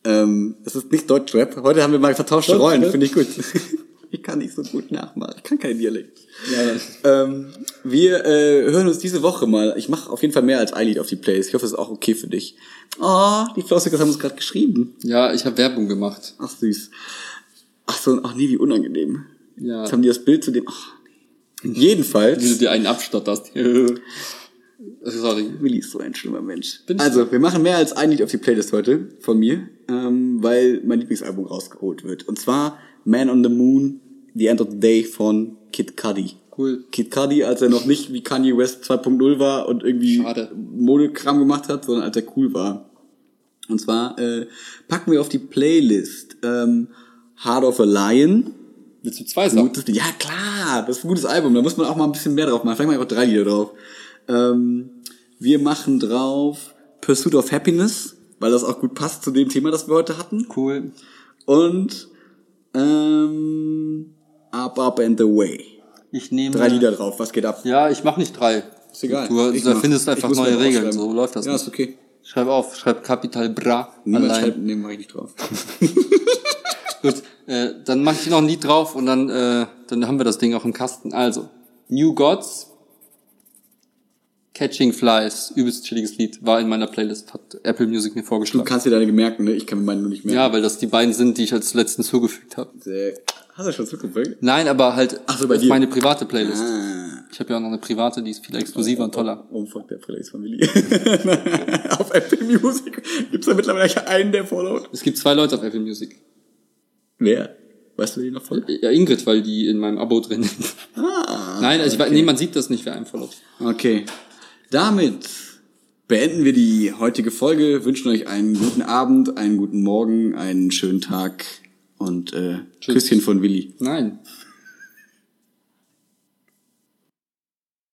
Ähm, das ist nicht Deutschrap. Heute haben wir mal vertauschte? Rollen, finde ich gut. ich kann nicht so gut nachmachen. Ich kann kein Dialekt. Ähm, wir äh, hören uns diese Woche mal. Ich mache auf jeden Fall mehr als ein Lied auf die Playlist. Ich hoffe, es ist auch okay für dich. Oh, die Flossikers haben uns gerade geschrieben. Ja, ich habe Werbung gemacht. Ach süß. Ach so, ach nee, wie unangenehm. Ja. Jetzt haben die das Bild zu dem. Ach, nee. Jedenfalls. Wie du dir einen abstotterst. Sorry. Willi ist so ein schlimmer Mensch. Bin also, wir machen mehr als ein Lied auf die Playlist heute von mir, ähm, weil mein Lieblingsalbum rausgeholt wird. Und zwar Man on the Moon, The End of the Day von Kid Cudi. Cool. Kid Cudi, als er noch nicht wie Kanye West 2.0 war und irgendwie Schade. Modekram gemacht hat, sondern als er cool war. Und zwar äh, packen wir auf die Playlist ähm, Heart of a Lion. Willst du zwei sagen? Gutes, ja klar, das ist ein gutes Album. Da muss man auch mal ein bisschen mehr drauf machen. Vielleicht mal einfach drei Lieder drauf. Ähm, wir machen drauf Pursuit of Happiness, weil das auch gut passt zu dem Thema, das wir heute hatten. Cool. Und ähm, Up, Up and the Way. Ich nehme. Drei Lieder drauf. Was geht ab? Ja, ich mache nicht drei. Ist egal. Du Ich da mach. findest Ich einfach neue Regeln. So läuft das Ja, ist okay. Schreib auf, schreib Kapital Bra Niemand schreibt, nee, mach ich nicht drauf. Gut, äh, dann mache ich noch ein Lied drauf und dann, äh, dann haben wir das Ding auch im Kasten. Also, New Gods, Catching Flies, übelst chilliges Lied, war in meiner Playlist, hat Apple Music mir Du vorgeschlagen. kannst dir deine merken, ne? Ich kann mir meine nur nicht merken. Ja, weil das die beiden sind, die ich als letzten zugefügt habe. Hast du schon zugefügt? Nein, aber halt Ach so, bei dir. meine private Playlist. Ah. Ich habe ja auch noch eine private, die ist viel exklusiver und toller. Oh, fuck, der Playlist von Willi. Auf Apple Music gibt's da mittlerweile einen, der followt. Es gibt zwei Leute auf Apple Music. Wer? Weißt du, wer die noch folgt? Ja, Ingrid, weil die in meinem Abo drin ist. Ah. Nein, also ich, weiß- nee, man sieht das nicht, wer einem folgt. Okay. Damit beenden wir die heutige Folge, wünschen euch einen guten Abend, einen guten Morgen, einen schönen Tag und äh, Küsschen von Willi. Nein.